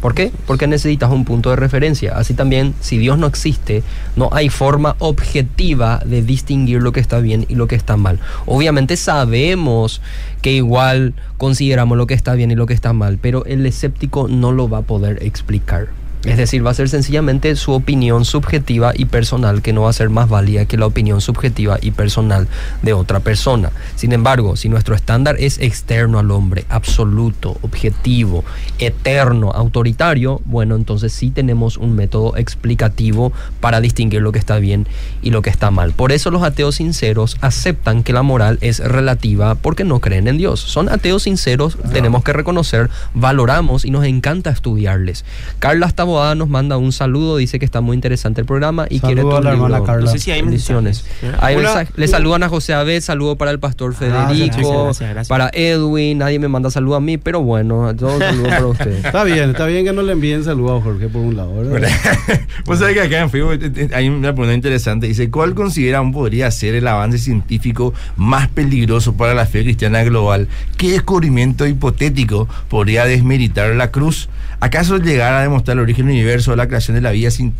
¿Por qué? Porque necesitas un punto de referencia. Así también, si Dios no existe, no hay forma objetiva de distinguir lo que está bien y lo que está mal. Obviamente sabemos que igual consideramos lo que está bien y lo que está mal, pero el escéptico no lo va a poder explicar. Es decir, va a ser sencillamente su opinión subjetiva y personal que no va a ser más válida que la opinión subjetiva y personal de otra persona. Sin embargo, si nuestro estándar es externo al hombre, absoluto, objetivo, eterno, autoritario, bueno, entonces sí tenemos un método explicativo para distinguir lo que está bien y lo que está mal. Por eso los ateos sinceros aceptan que la moral es relativa porque no creen en Dios. Son ateos sinceros, tenemos que reconocer, valoramos y nos encanta estudiarles. Carla Taboada Novoa nos manda un saludo, dice que está muy interesante el programa y Saludo quiere tu a la hermana libro. Carla. No sé si hay Bendiciones. Hay mensaje- le saludan a José Abed, saludo para el pastor Federico, chicos, gracias, gracias. para Edwin, nadie me manda saludo a mí, pero bueno, todo saludo para usted. Está bien, está bien que no le envíen saludos a Jorge por un lado. ¿verdad? Vos sabés que acá en Facebook eh, eh, hay una pregunta interesante. Dice, ¿cuál consideran podría ser el avance científico más peligroso para la fe cristiana global? ¿Qué descubrimiento hipotético podría desmeritar la cruz? ¿Acaso llegar a demostrar el origen del universo la creación de la vida sin-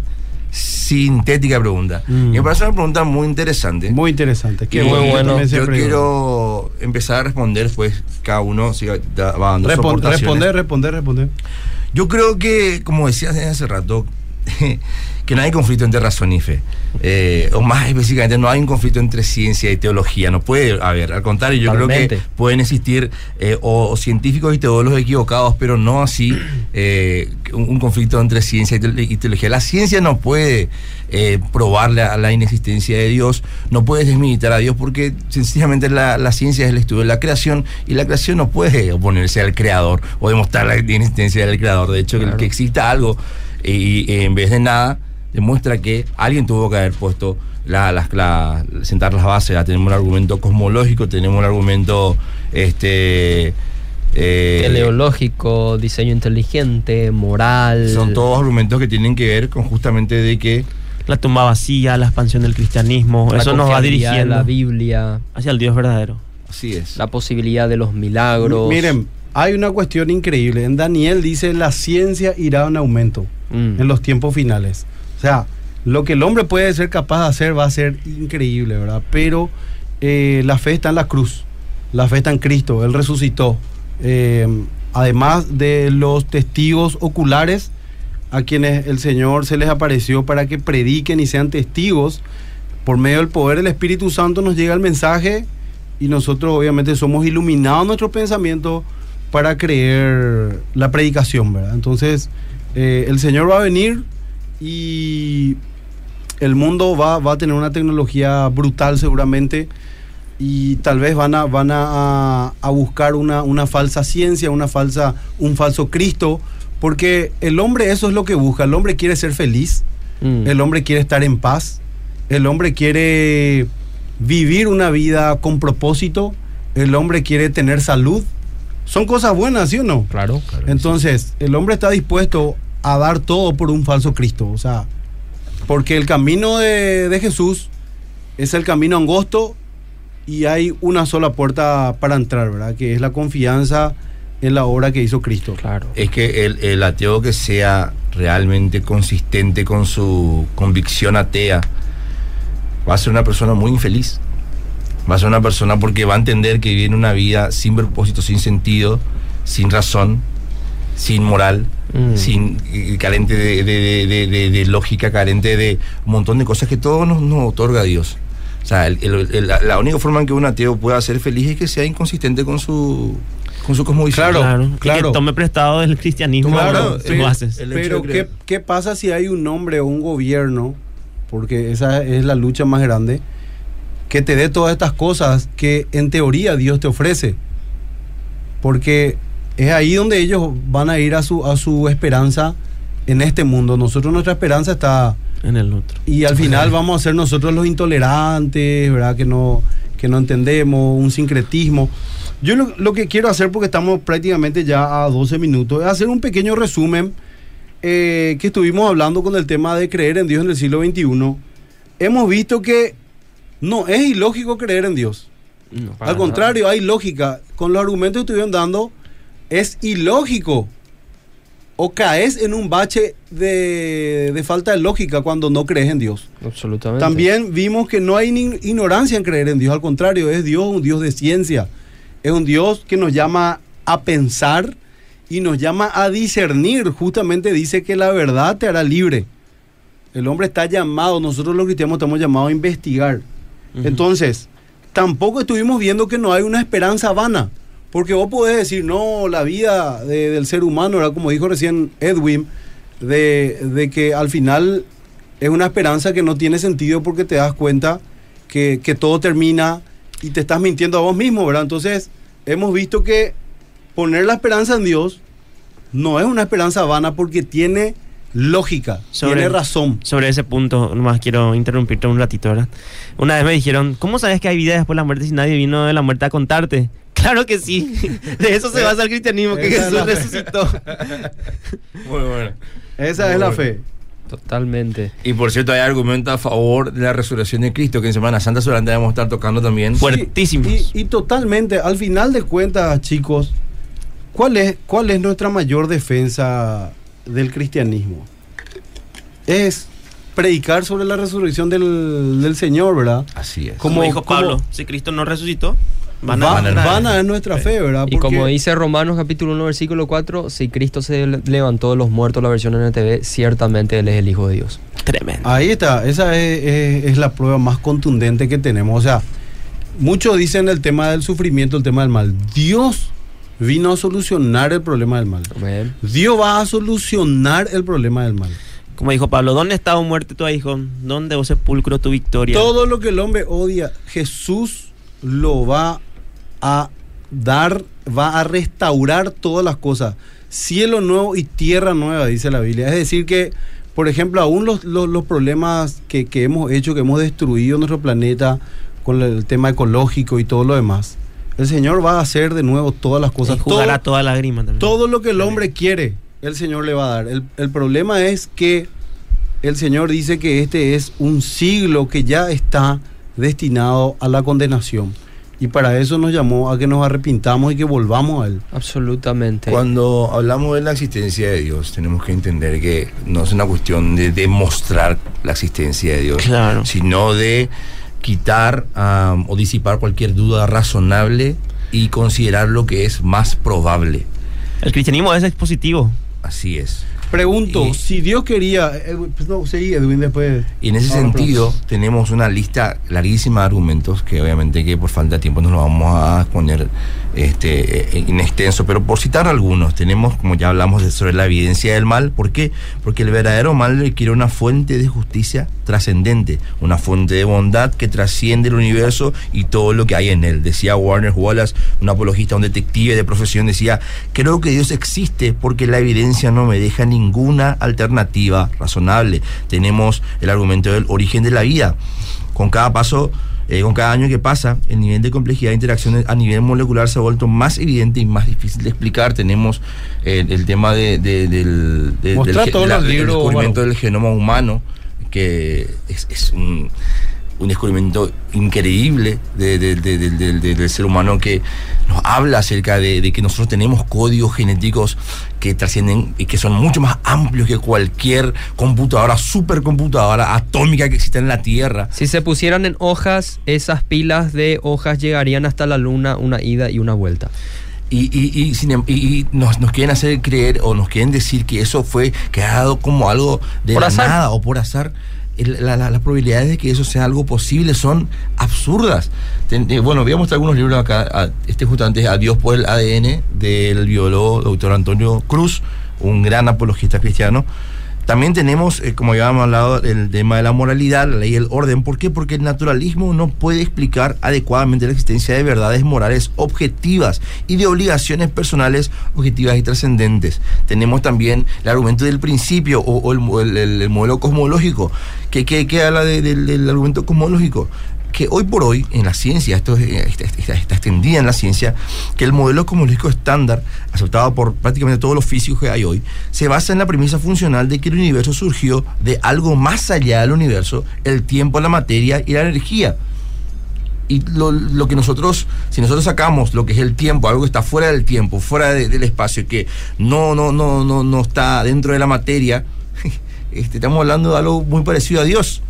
sintética? Pregunta. Mm. Y me parece una pregunta muy interesante. Muy interesante. Qué bueno. Yo quiero empezar a responder, pues cada uno da- va dando Respon- responder, responder, responder. Yo creo que, como decías hace rato, que no hay conflicto entre razón y fe. Eh, o más específicamente, no hay un conflicto entre ciencia y teología. No puede haber. Al contrario, yo creo que pueden existir eh, o, o científicos y teólogos equivocados, pero no así eh, un, un conflicto entre ciencia y, te- y teología. La ciencia no puede eh, probarle a la inexistencia de Dios, no puede desmilitar a Dios porque sencillamente la, la ciencia es el estudio de la creación y la creación no puede oponerse al creador o demostrar la inexistencia del creador. De hecho, que exista algo y, y en vez de nada demuestra que alguien tuvo que haber puesto la, sentar las bases. Ya tenemos un argumento cosmológico, tenemos un argumento este eh, Teleológico, diseño inteligente, moral. son todos argumentos que tienen que ver con justamente de que La tumba vacía, la expansión del cristianismo, la eso nos va dirigiendo la Biblia, hacia el Dios verdadero. así es. la posibilidad de los milagros. Miren, hay una cuestión increíble. En Daniel dice, la ciencia irá en aumento Mm. en los tiempos finales. O sea, lo que el hombre puede ser capaz de hacer va a ser increíble, ¿verdad? Pero eh, la fe está en la cruz, la fe está en Cristo, Él resucitó. Eh, además de los testigos oculares a quienes el Señor se les apareció para que prediquen y sean testigos, por medio del poder del Espíritu Santo nos llega el mensaje y nosotros obviamente somos iluminados nuestro pensamiento para creer la predicación, ¿verdad? Entonces, eh, el Señor va a venir y el mundo va, va a tener una tecnología brutal seguramente y tal vez van a, van a, a buscar una, una falsa ciencia, una falsa, un falso Cristo, porque el hombre eso es lo que busca, el hombre quiere ser feliz, Mm. el hombre quiere estar en paz, el hombre quiere vivir una vida con propósito, el hombre quiere tener salud. Son cosas buenas, ¿sí o no? Claro. Entonces, el hombre está dispuesto a dar todo por un falso Cristo. O sea, porque el camino de, de Jesús es el camino angosto y hay una sola puerta para entrar, ¿verdad? Que es la confianza en la obra que hizo Cristo. Claro. Es que el, el ateo que sea realmente consistente con su convicción atea va a ser una persona muy infeliz. Va a ser una persona porque va a entender que viene una vida sin propósito, sin sentido, sin razón, sin moral, Mm. sin y carente de, de- de- de- de lógica, carente de un montón de cosas que todo nos, nos otorga Dios. O sea, el- el- el- la, la única forma en que un ateo pueda ser feliz es que sea inconsistente con su, con su cosmovisión. Claro, claro. que tome prestado del cristianismo Claro, pero- el hecho Pero, ¿qué, qué pasa si hay un hombre o un gobierno? Porque esa es la lucha más grande. Que te dé todas estas cosas que en teoría Dios te ofrece. Porque es ahí donde ellos van a ir a su, a su esperanza en este mundo. Nosotros nuestra esperanza está... En el otro. Y al final vamos a ser nosotros los intolerantes, ¿verdad? Que no, que no entendemos, un sincretismo. Yo lo, lo que quiero hacer, porque estamos prácticamente ya a 12 minutos, es hacer un pequeño resumen eh, que estuvimos hablando con el tema de creer en Dios en el siglo XXI. Hemos visto que no es ilógico creer en Dios. No, Al contrario, hay lógica. Con los argumentos que estuvieron dando, es ilógico. O caes en un bache de, de falta de lógica cuando no crees en Dios. Absolutamente. También vimos que no hay ni ignorancia en creer en Dios, al contrario, es Dios un Dios de ciencia, es un Dios que nos llama a pensar y nos llama a discernir, justamente dice que la verdad te hará libre. El hombre está llamado, nosotros los cristianos estamos llamados a investigar. Entonces, tampoco estuvimos viendo que no hay una esperanza vana, porque vos podés decir, no, la vida de- del ser humano, era como dijo recién Edwin, de, de que al final es una esperanza que no tiene sentido porque te das cuenta que, que todo termina y te estás mintiendo a vos mismo, ¿verdad? Entonces, hemos visto que poner la esperanza en Dios no es una esperanza vana porque tiene lógica, Sobre- tiene razón. Sobre ese punto, nomás quiero interrumpirte un ratito, ¿verdad? Una vez me dijeron, ¿cómo sabes que hay vida después de la muerte si nadie vino de la muerte a contarte? Claro que sí. De eso se basa el cristianismo, que Esa Jesús resucitó. Muy bueno. Esa es la fe. Totalmente. Y por cierto, hay argumento a favor de la resurrección de Cristo, que en Semana Santa seguramente vamos a estar tocando también. Fuertísimos. Y, y totalmente, al final de cuentas, chicos, ¿cuál es, ¿cuál es nuestra mayor defensa del cristianismo? Es predicar sobre la resurrección del, del Señor, ¿verdad? Así es. Como- Como dijo como- Pablo, si Cristo no resucitó, van Va- a, van, van a- nuestra fe, ¿verdad? Y como dice Romanos capítulo 1 versículo 4, si Cristo se le- levantó de los muertos, la versión NTV, ciertamente Él es el Hijo de Dios. Tremendo. Ahí está, esa es, es- es la prueba más contundente que tenemos. O sea, muchos dicen el tema del sufrimiento, el tema del mal. Dios vino a solucionar el problema del mal. Amén. Dios va a solucionar el problema del mal. Como dijo Pablo, ¿dónde está o muerte tu hijo? ¿Dónde sepulcro tu victoria? Todo lo que el hombre odia, Jesús lo va a dar, va a restaurar todas las cosas. Cielo nuevo y tierra nueva, dice la Biblia. Es decir que, por ejemplo, aún los, los- los problemas que, que hemos hecho, que hemos destruido nuestro planeta con el tema ecológico y todo lo demás, el Señor va a hacer de nuevo todas las cosas. y jugará Todo- toda lágrima también. todo lo que el hombre quiere, el Señor le va a dar. El, el problema es que el Señor dice que este es un siglo que ya está destinado a la condenación. Y para eso nos llamó a que nos arrepintamos y que volvamos a Él. Absolutamente. Cuando hablamos de la existencia de Dios, tenemos que entender que no es una cuestión de demostrar la existencia de Dios, Claro. sino de quitar am, o disipar cualquier duda razonable y considerar lo que es más probable. El cristianismo es expositivo. Así es. Pregunto, Y- si Dios quería... eh, pues no, seguí Edwin después. Y en ese Ahora, sentido, tenemos una lista larguísima de argumentos que obviamente que por falta de tiempo no los vamos a exponer este, eh, en extenso, pero por citar algunos, tenemos, como ya hablamos, de- sobre la evidencia del mal. ¿Por qué? Porque el verdadero mal requiere una fuente de justicia trascendente, una fuente de bondad que trasciende el universo y todo lo que hay en él. Decía Warner Wallace, un apologista, un detective de profesión, decía, creo que Dios existe porque la evidencia no me deja ninguna alternativa razonable. Tenemos el argumento del origen de la vida. Con cada paso, eh, con cada año que pasa, el nivel de complejidad de interacciones a nivel molecular se ha vuelto más evidente y más difícil de explicar. Tenemos eh, el tema de, de- del, de- del, la- del descubrimiento del genoma humano, que es, es un, un descubrimiento increíble de- de- de- de- de- de- del ser humano que nos habla acerca de, que nosotros tenemos códigos genéticos que trascienden y que son mucho más amplios que cualquier computadora, supercomputadora atómica que exista en la Tierra. Si se pusieran en hojas, esas pilas de hojas llegarían hasta la luna, una ida y una vuelta. Y, y, y, em- y- y nos, nos quieren hacer creer o nos quieren decir que eso fue creado como algo de Por la azar. nada o por azar. El- la- las probabilidades de que eso sea algo posible son absurdas. Eh, bueno, voy a mostrar algunos libros acá. este justamente es Adiós por el ADN del biólogo doctor Antonio Cruz, un gran apologista cristiano. También tenemos, eh, como ya habíamos hablado, el tema de la moralidad, la ley del orden. ¿Por qué? Porque el naturalismo no puede explicar adecuadamente la existencia de verdades morales objetivas y de obligaciones personales objetivas y trascendentes. Tenemos también el argumento del principio o, el, mo- el- el- el modelo cosmológico. ¿Qué, qué- qué habla de- del- del argumento cosmológico? Que hoy por hoy en la ciencia, esto es- eh, está extendida en la ciencia, que el modelo cosmológico estándar, aceptado por prácticamente todos los físicos que hay hoy, se basa en la premisa funcional de que el universo surgió de algo más allá del universo, el tiempo, la materia y la energía. Y lo, lo que nosotros, si nosotros sacamos lo que es el tiempo, algo que está fuera del tiempo, fuera de- del espacio, que no, no, no, no, no está dentro de la materia, este, estamos hablando de algo muy parecido a Dios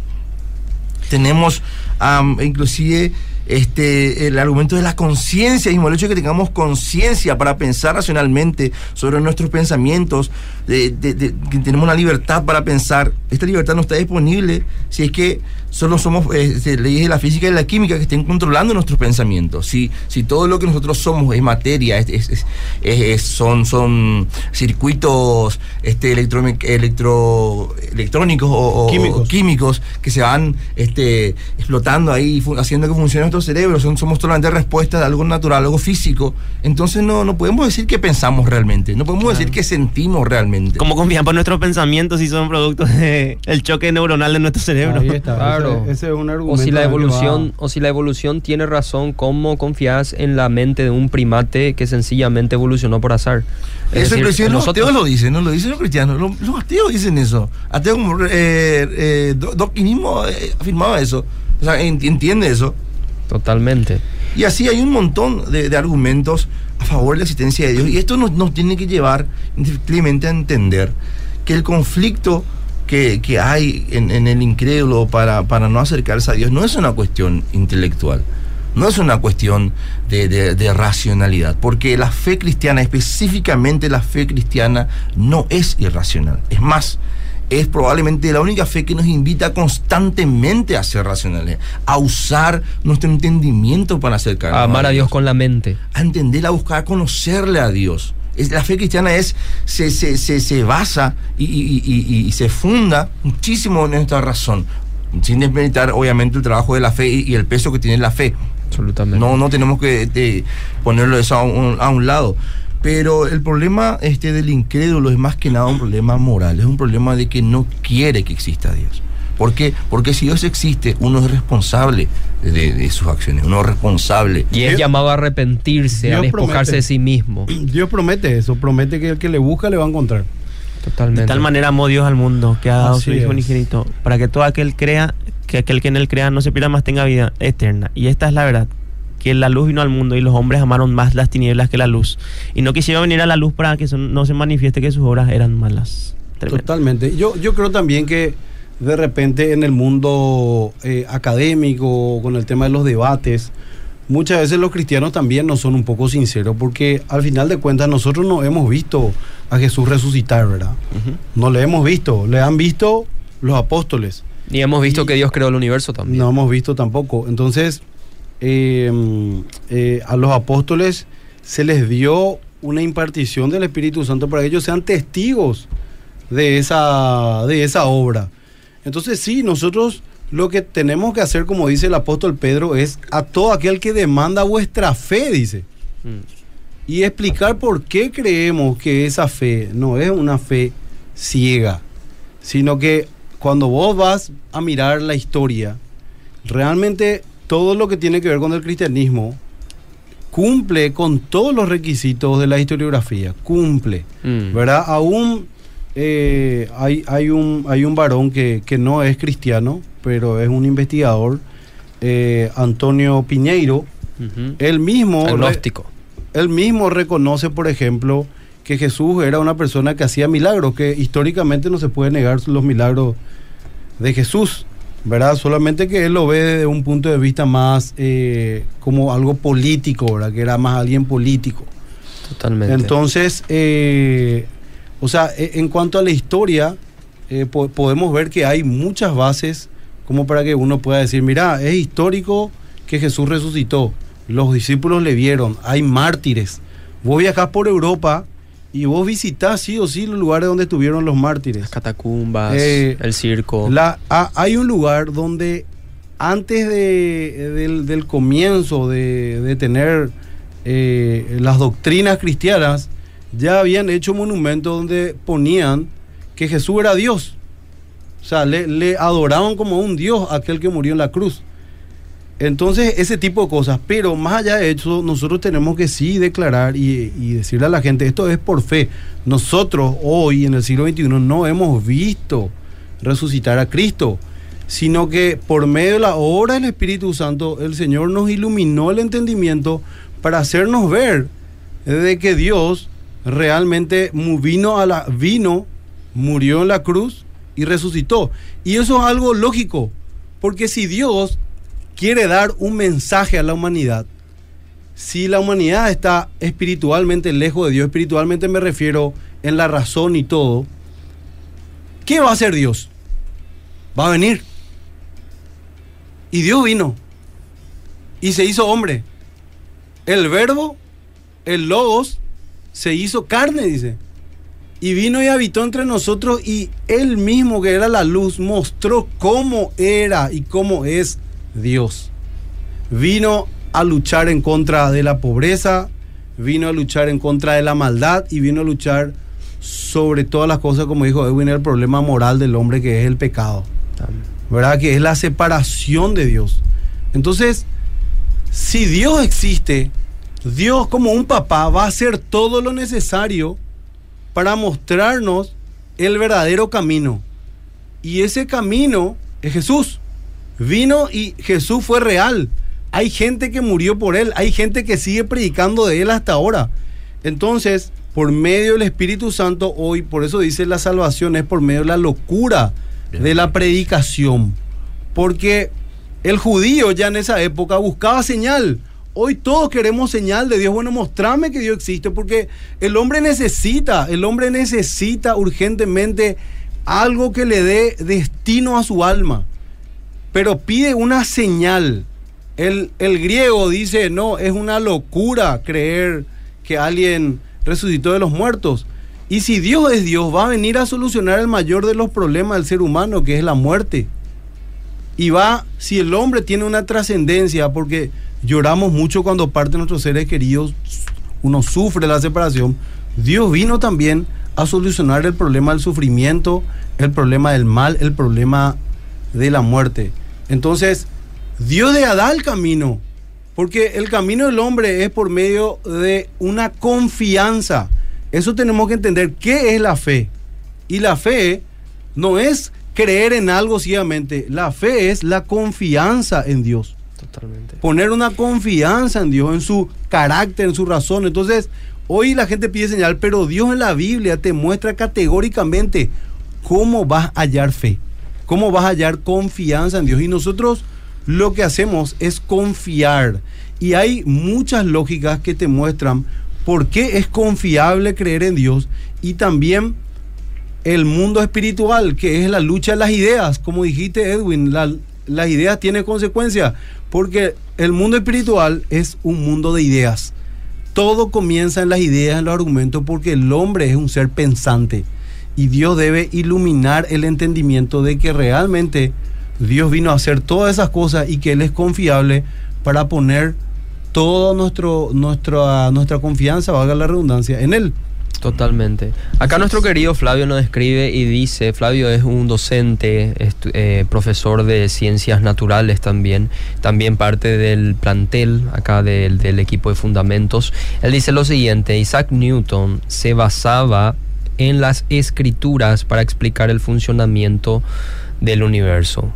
tenemos am, inclusive este el argumento de la conciencia mismo el hecho de que tengamos conciencia para pensar racionalmente sobre nuestros pensamientos de, de- que tenemos una libertad para pensar. Esta libertad no está disponible si es que solo somos eh, leyes de la física y de la química que estén controlando nuestros pensamientos si si todo lo que nosotros somos es materia es, es- es- es- es- son son circuitos este electro, electro electrónicos o, Químicos. o químicos que se van este, explotando ahí, haciendo que funcione nuestro cerebro. Son, somos solamente respuesta de algo natural, algo físico. Entonces no, no podemos decir que pensamos realmente, no podemos decir que sentimos realmente. ¿Cómo confiamos nuestros pensamientos si son productos del choque neuronal de nuestro cerebro? Ahí está. Claro. Ese, ese es un O argumento. si la que evolución, o si la evolución tiene razón, ¿cómo confías en la mente de un primate que sencillamente evolucionó por azar? Es Eso decir, inclusive los nosotros- ateos lo dicen, no lo dicen los cristianos. Los, los ateos dicen eso. Ateos como eh, eh, Dawkins mismo eh, afirmaba eso. O sea, en- entiende eso. Totalmente. Y así hay un montón de, de argumentos a favor de la existencia de Dios. Y esto nos, nos tiene que llevar indefectiblemente a entender que el conflicto que, que hay en, en el incrédulo para, para no acercarse a Dios no es una cuestión intelectual. No es una cuestión de, de- de racionalidad, porque la fe cristiana, específicamente la fe cristiana, no es irracional. Es más, es probablemente la única fe que nos invita constantemente a ser racionales, a usar nuestro entendimiento para acercarnos A amar a Dios con la mente. a entender, a buscar, a conocerle a Dios. Es, la fe cristiana es, se, se, se, se basa y, y- y- se funda muchísimo en nuestra razón, sin desmeritar obviamente el trabajo de la fe y, y el peso que tiene la fe. Absolutamente. No, no tenemos que de, ponerlo eso a un, a un lado. Pero el problema este, del incrédulo es más que nada un problema moral, es un problema de que no quiere que exista Dios. ¿Por qué? Porque si Dios existe, uno es responsable de, de sus acciones, uno es responsable. Y es Dios- llamado a arrepentirse, a despojarse promete. de sí mismo. Dios promete eso, promete que el que le busca le va a encontrar. Totalmente. De tal manera amó Dios al mundo que ha dado Así su Hijo unigénito para que todo aquel crea, que aquel que en él crea no se pierda más tenga vida eterna. Y esta es la verdad, que la luz vino al mundo y los hombres amaron más las tinieblas que la luz. Y no quisieron venir a la luz para que son- no se manifieste que sus obras eran malas. Tremendo. Totalmente. Yo, yo creo también que de repente en el mundo eh, académico, con el tema de los debates, muchas veces los cristianos también no son un poco sinceros, porque al final de cuentas nosotros no hemos visto a Jesús resucitar, ¿verdad? No le hemos visto, le han visto los apóstoles. Y hemos visto Y- que Dios creó el universo también. No hemos visto tampoco. Entonces, eh, eh, a los apóstoles se les dio una impartición del Espíritu Santo para que ellos sean testigos de esa, de esa obra. Entonces, sí, nosotros lo que tenemos que hacer, como dice el apóstol Pedro, es a todo aquel que demanda vuestra fe, dice. Mm. Y explicar por qué creemos que esa fe no es una fe ciega, sino que cuando vos vas a mirar la historia, realmente todo lo que tiene que ver con el cristianismo cumple con todos los requisitos de la historiografía, cumple, Mm. ¿verdad? Aún eh, hay, hay, un, hay un varón que, que no es cristiano, pero es un investigador, eh, Antonio Piñeiro, Ujú. él mismo... Agnóstico. él mismo reconoce, por ejemplo, que Jesús era una persona que hacía milagros, que históricamente no se puede negar los milagros de Jesús, ¿verdad? Solamente que él lo ve desde un punto de vista más eh, como algo político, ¿verdad? Que era más alguien político. Totalmente. Entonces, eh, o sea, e- en cuanto a la historia, eh, po- podemos ver que hay muchas bases como para que uno pueda decir, mira, es histórico que Jesús resucitó, los discípulos le vieron, hay mártires. Vos viajás por Europa y vos visitás sí o sí los lugares donde estuvieron los mártires. Las catacumbas, Eh, el circo. La, hay un lugar donde antes de- del, del comienzo de, de tener eh, las doctrinas cristianas, ya habían hecho monumentos donde ponían que Jesús era Dios. O sea, le, adoraban como un Dios aquel que murió en la cruz. Entonces, ese tipo de cosas. Pero más allá de eso, nosotros tenemos que sí declarar y, y decirle a la gente, esto es por fe. Nosotros hoy, en el siglo XXI, no hemos visto resucitar a Cristo, sino que por medio de la obra del Espíritu Santo, el Señor nos iluminó el entendimiento para hacernos ver de que Dios realmente vino a la vino, murió en la cruz y resucitó. Y eso es algo lógico, porque si Dios quiere dar un mensaje a la humanidad, si la humanidad está espiritualmente lejos de Dios, espiritualmente me refiero en la razón y todo, ¿qué va a hacer Dios? Va a venir. Y Dios vino. Y se hizo hombre. El verbo, el logos, se hizo carne, dice. Y vino y habitó entre nosotros y él mismo que era la luz mostró cómo era y cómo es Dios. Vino a luchar en contra de la pobreza, vino a luchar en contra de la maldad y vino a luchar sobre todas las cosas, como dijo Edwin, el problema moral del hombre que es el pecado. ¿Verdad? Que es la separación de Dios. Entonces, si Dios existe, Dios como un papá va a hacer todo lo necesario para mostrarnos el verdadero camino. Y ese camino es Jesús. Vino y Jesús fue real. Hay gente que murió por él, hay gente que sigue predicando de él hasta ahora. Entonces, por medio del Espíritu Santo, hoy, por eso dice la salvación, es por medio de la locura de la predicación. Porque el judío ya en esa época buscaba señal. Hoy todos queremos señal de Dios. Bueno, mostrame que Dios existe, porque el hombre necesita, el hombre necesita urgentemente algo que le dé destino a su alma. Pero pide una señal. El, el griego dice, no, es una locura creer que alguien resucitó de los muertos. Y si Dios es Dios, va a venir a solucionar el mayor de los problemas del ser humano, que es la muerte. Y va, si el hombre tiene una trascendencia, porque lloramos mucho cuando parten nuestros seres queridos, uno sufre la separación, Dios vino también a solucionar el problema del sufrimiento, el problema del mal, el problema de la muerte. Entonces, Dios le da el camino, porque el camino del hombre es por medio de una confianza. Eso tenemos que entender qué es la fe. Y la fe no es creer en algo ciegamente. La fe es la confianza en Dios. Totalmente. Poner una confianza en Dios, en su carácter, en su razón. Entonces, hoy la gente pide señal, pero Dios en la Biblia te muestra categóricamente cómo vas a hallar fe, cómo vas a hallar confianza en Dios. Y nosotros lo que hacemos es confiar. Y hay muchas lógicas que te muestran por qué es confiable creer en Dios y también el mundo espiritual, que es la lucha de las ideas. Como dijiste, Edwin, la- las ideas tienen consecuencias, porque el mundo espiritual es un mundo de ideas. Todo comienza en las ideas, en los argumentos, porque el hombre es un ser pensante y Dios debe iluminar el entendimiento de que realmente Dios vino a hacer todas esas cosas y que Él es confiable para poner toda nuestra, nuestra confianza, valga la redundancia, en Él. Totalmente. Acá nuestro querido Flavio nos escribe y dice, Flavio es un docente, eh, profesor de ciencias naturales también, también parte del plantel acá del, del equipo de fundamentos. Él dice lo siguiente, Isaac Newton se basaba en las escrituras para explicar el funcionamiento del universo.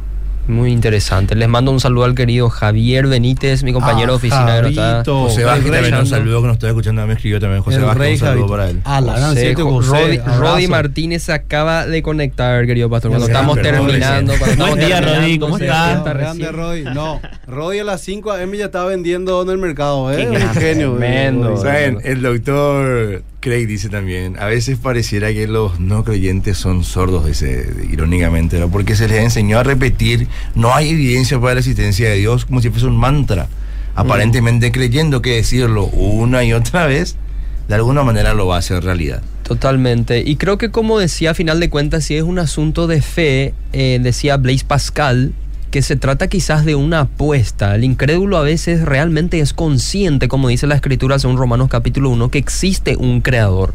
Muy interesante. Les mando un saludo al querido Javier Benítez, mi compañero de Ah, oficina de Rosada. Javito. José el Vázquez rey también un saludo que nos está escuchando, me escribió también José Vázquez, rey un saludo Javito. para él. Ah, la gran José, José, Rodi, Martínez se acaba de conectar, querido pastor. Cuando estamos terminando. Cuando Buen día, Rodi, ¿cómo estás? Grande recién. Rodi. No, Rodi a las 5 am ya estaba vendiendo en el mercado, ¿eh? Qué Un genio. tremendo. Saben, el doctor Craig dice también, a veces pareciera que los no creyentes son sordos, dice irónicamente, ¿no? porque se les enseñó a repetir, no hay evidencia para la existencia de Dios como si fuese un mantra, aparentemente creyendo que decirlo una y otra vez, de alguna manera lo va a hacer realidad. Totalmente. Y creo que como decía, a final de cuentas, si es un asunto de fe, eh, decía Blaise Pascal, que se trata quizás de una apuesta. El incrédulo a veces realmente es consciente, como dice la escritura según Romanos capítulo 1, que existe un creador,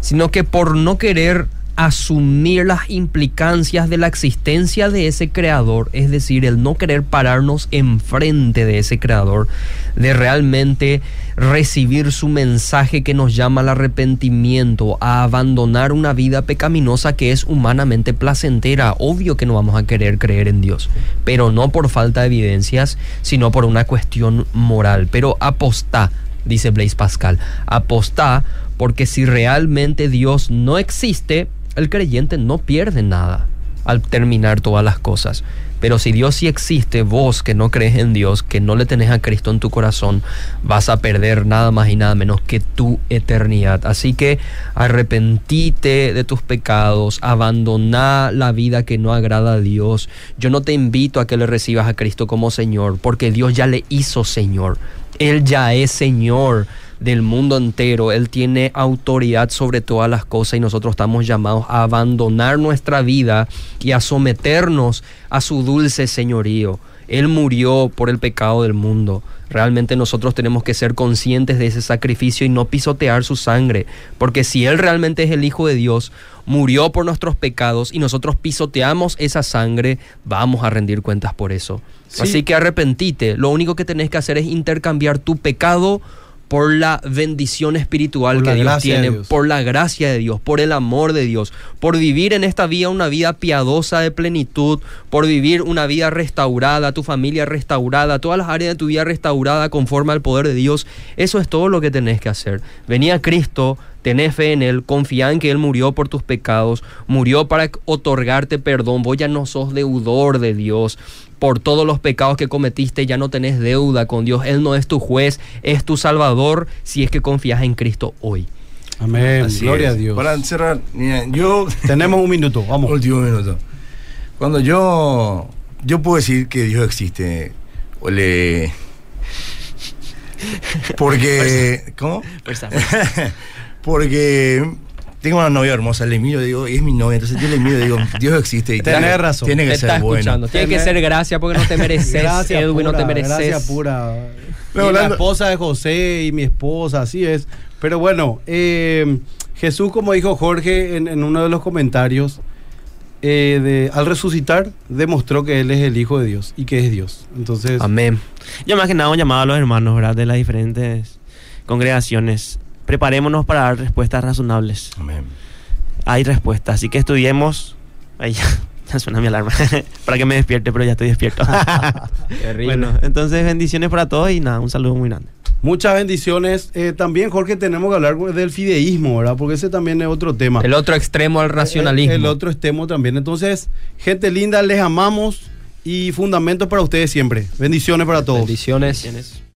sino que por no querer asumir las implicancias de la existencia de ese creador, es decir, el no querer pararnos enfrente de ese creador, de realmente recibir su mensaje que nos llama al arrepentimiento, a abandonar una vida pecaminosa que es humanamente placentera. Obvio que no vamos a querer creer en Dios, pero no por falta de evidencias, sino por una cuestión moral. Pero apostá, dice Blaise Pascal, apostá porque si realmente Dios no existe, el creyente no pierde nada al terminar todas las cosas. Pero si Dios sí existe, vos que no crees en Dios, que no le tenés a Cristo en tu corazón, vas a perder nada más y nada menos que tu eternidad. Así que arrepentite de tus pecados, abandona la vida que no agrada a Dios. Yo no te invito a que le recibas a Cristo como Señor, porque Dios ya le hizo Señor. Él ya es Señor del mundo entero. Él tiene autoridad sobre todas las cosas y nosotros estamos llamados a abandonar nuestra vida y a someternos a su dulce señorío. Él murió por el pecado del mundo. Realmente nosotros tenemos que ser conscientes de ese sacrificio y no pisotear su sangre. Porque si Él realmente es el Hijo de Dios, murió por nuestros pecados y nosotros pisoteamos esa sangre, vamos a rendir cuentas por eso. Sí. Así que arrepentite. Lo único que tenés que hacer es intercambiar tu pecado por la bendición espiritual Por que Dios tiene, Dios. por la gracia de Dios, por el amor de Dios, por vivir en esta vida una vida piadosa de plenitud, por vivir una vida restaurada, tu familia restaurada, todas las áreas de tu vida restaurada conforme al poder de Dios. Eso es todo lo que tenés que hacer. Venía Cristo, tenés fe en Él, confía en que Él murió por tus pecados, murió para otorgarte perdón, vos ya no sos deudor de Dios. Por todos los pecados que cometiste ya no tenés deuda con Dios. Él no es tu juez, es tu salvador si es que confías en Cristo hoy. Amén. Así Gloria es. a Dios. Para cerrar, yo Tenemos un minuto, vamos. Último minuto. Cuando yo yo puedo decir que Dios existe, o le porque ¿cómo? Porque tengo una novia hermosa, le miro y digo, y es mi novia, entonces yo le miro y digo, Dios existe y Tenés tiene, razón. tiene Te que está ser bueno. escuchando. Tiene que ser gracia porque no te mereces, Gracias Edwin, no pura, te mereces. Gracias pura. No, Y la esposa de José y mi esposa, así es. Pero bueno, eh, Jesús, como dijo Jorge en, en uno de los comentarios, eh, de- al resucitar demostró que Él es el Hijo de Dios y que es Dios. Entonces, Amén. Yo más que nada un llamado a los hermanos, ¿verdad? De las diferentes congregaciones. Preparémonos para dar respuestas razonables. Amén. Hay respuestas, así que estudiemos. Ahí ya, ya suena mi alarma. para que me despierte, pero ya estoy despierto. Terrible. bueno, entonces bendiciones para todos y nada, un saludo muy grande. muchas bendiciones. Eh, también, Jorge, tenemos que hablar del fideísmo, ¿verdad? Porque ese también es otro tema. el otro extremo al racionalismo. El, el otro extremo también. Entonces, gente linda, les amamos y fundamentos para ustedes siempre. Bendiciones para todos. Bendiciones. Bendiciones.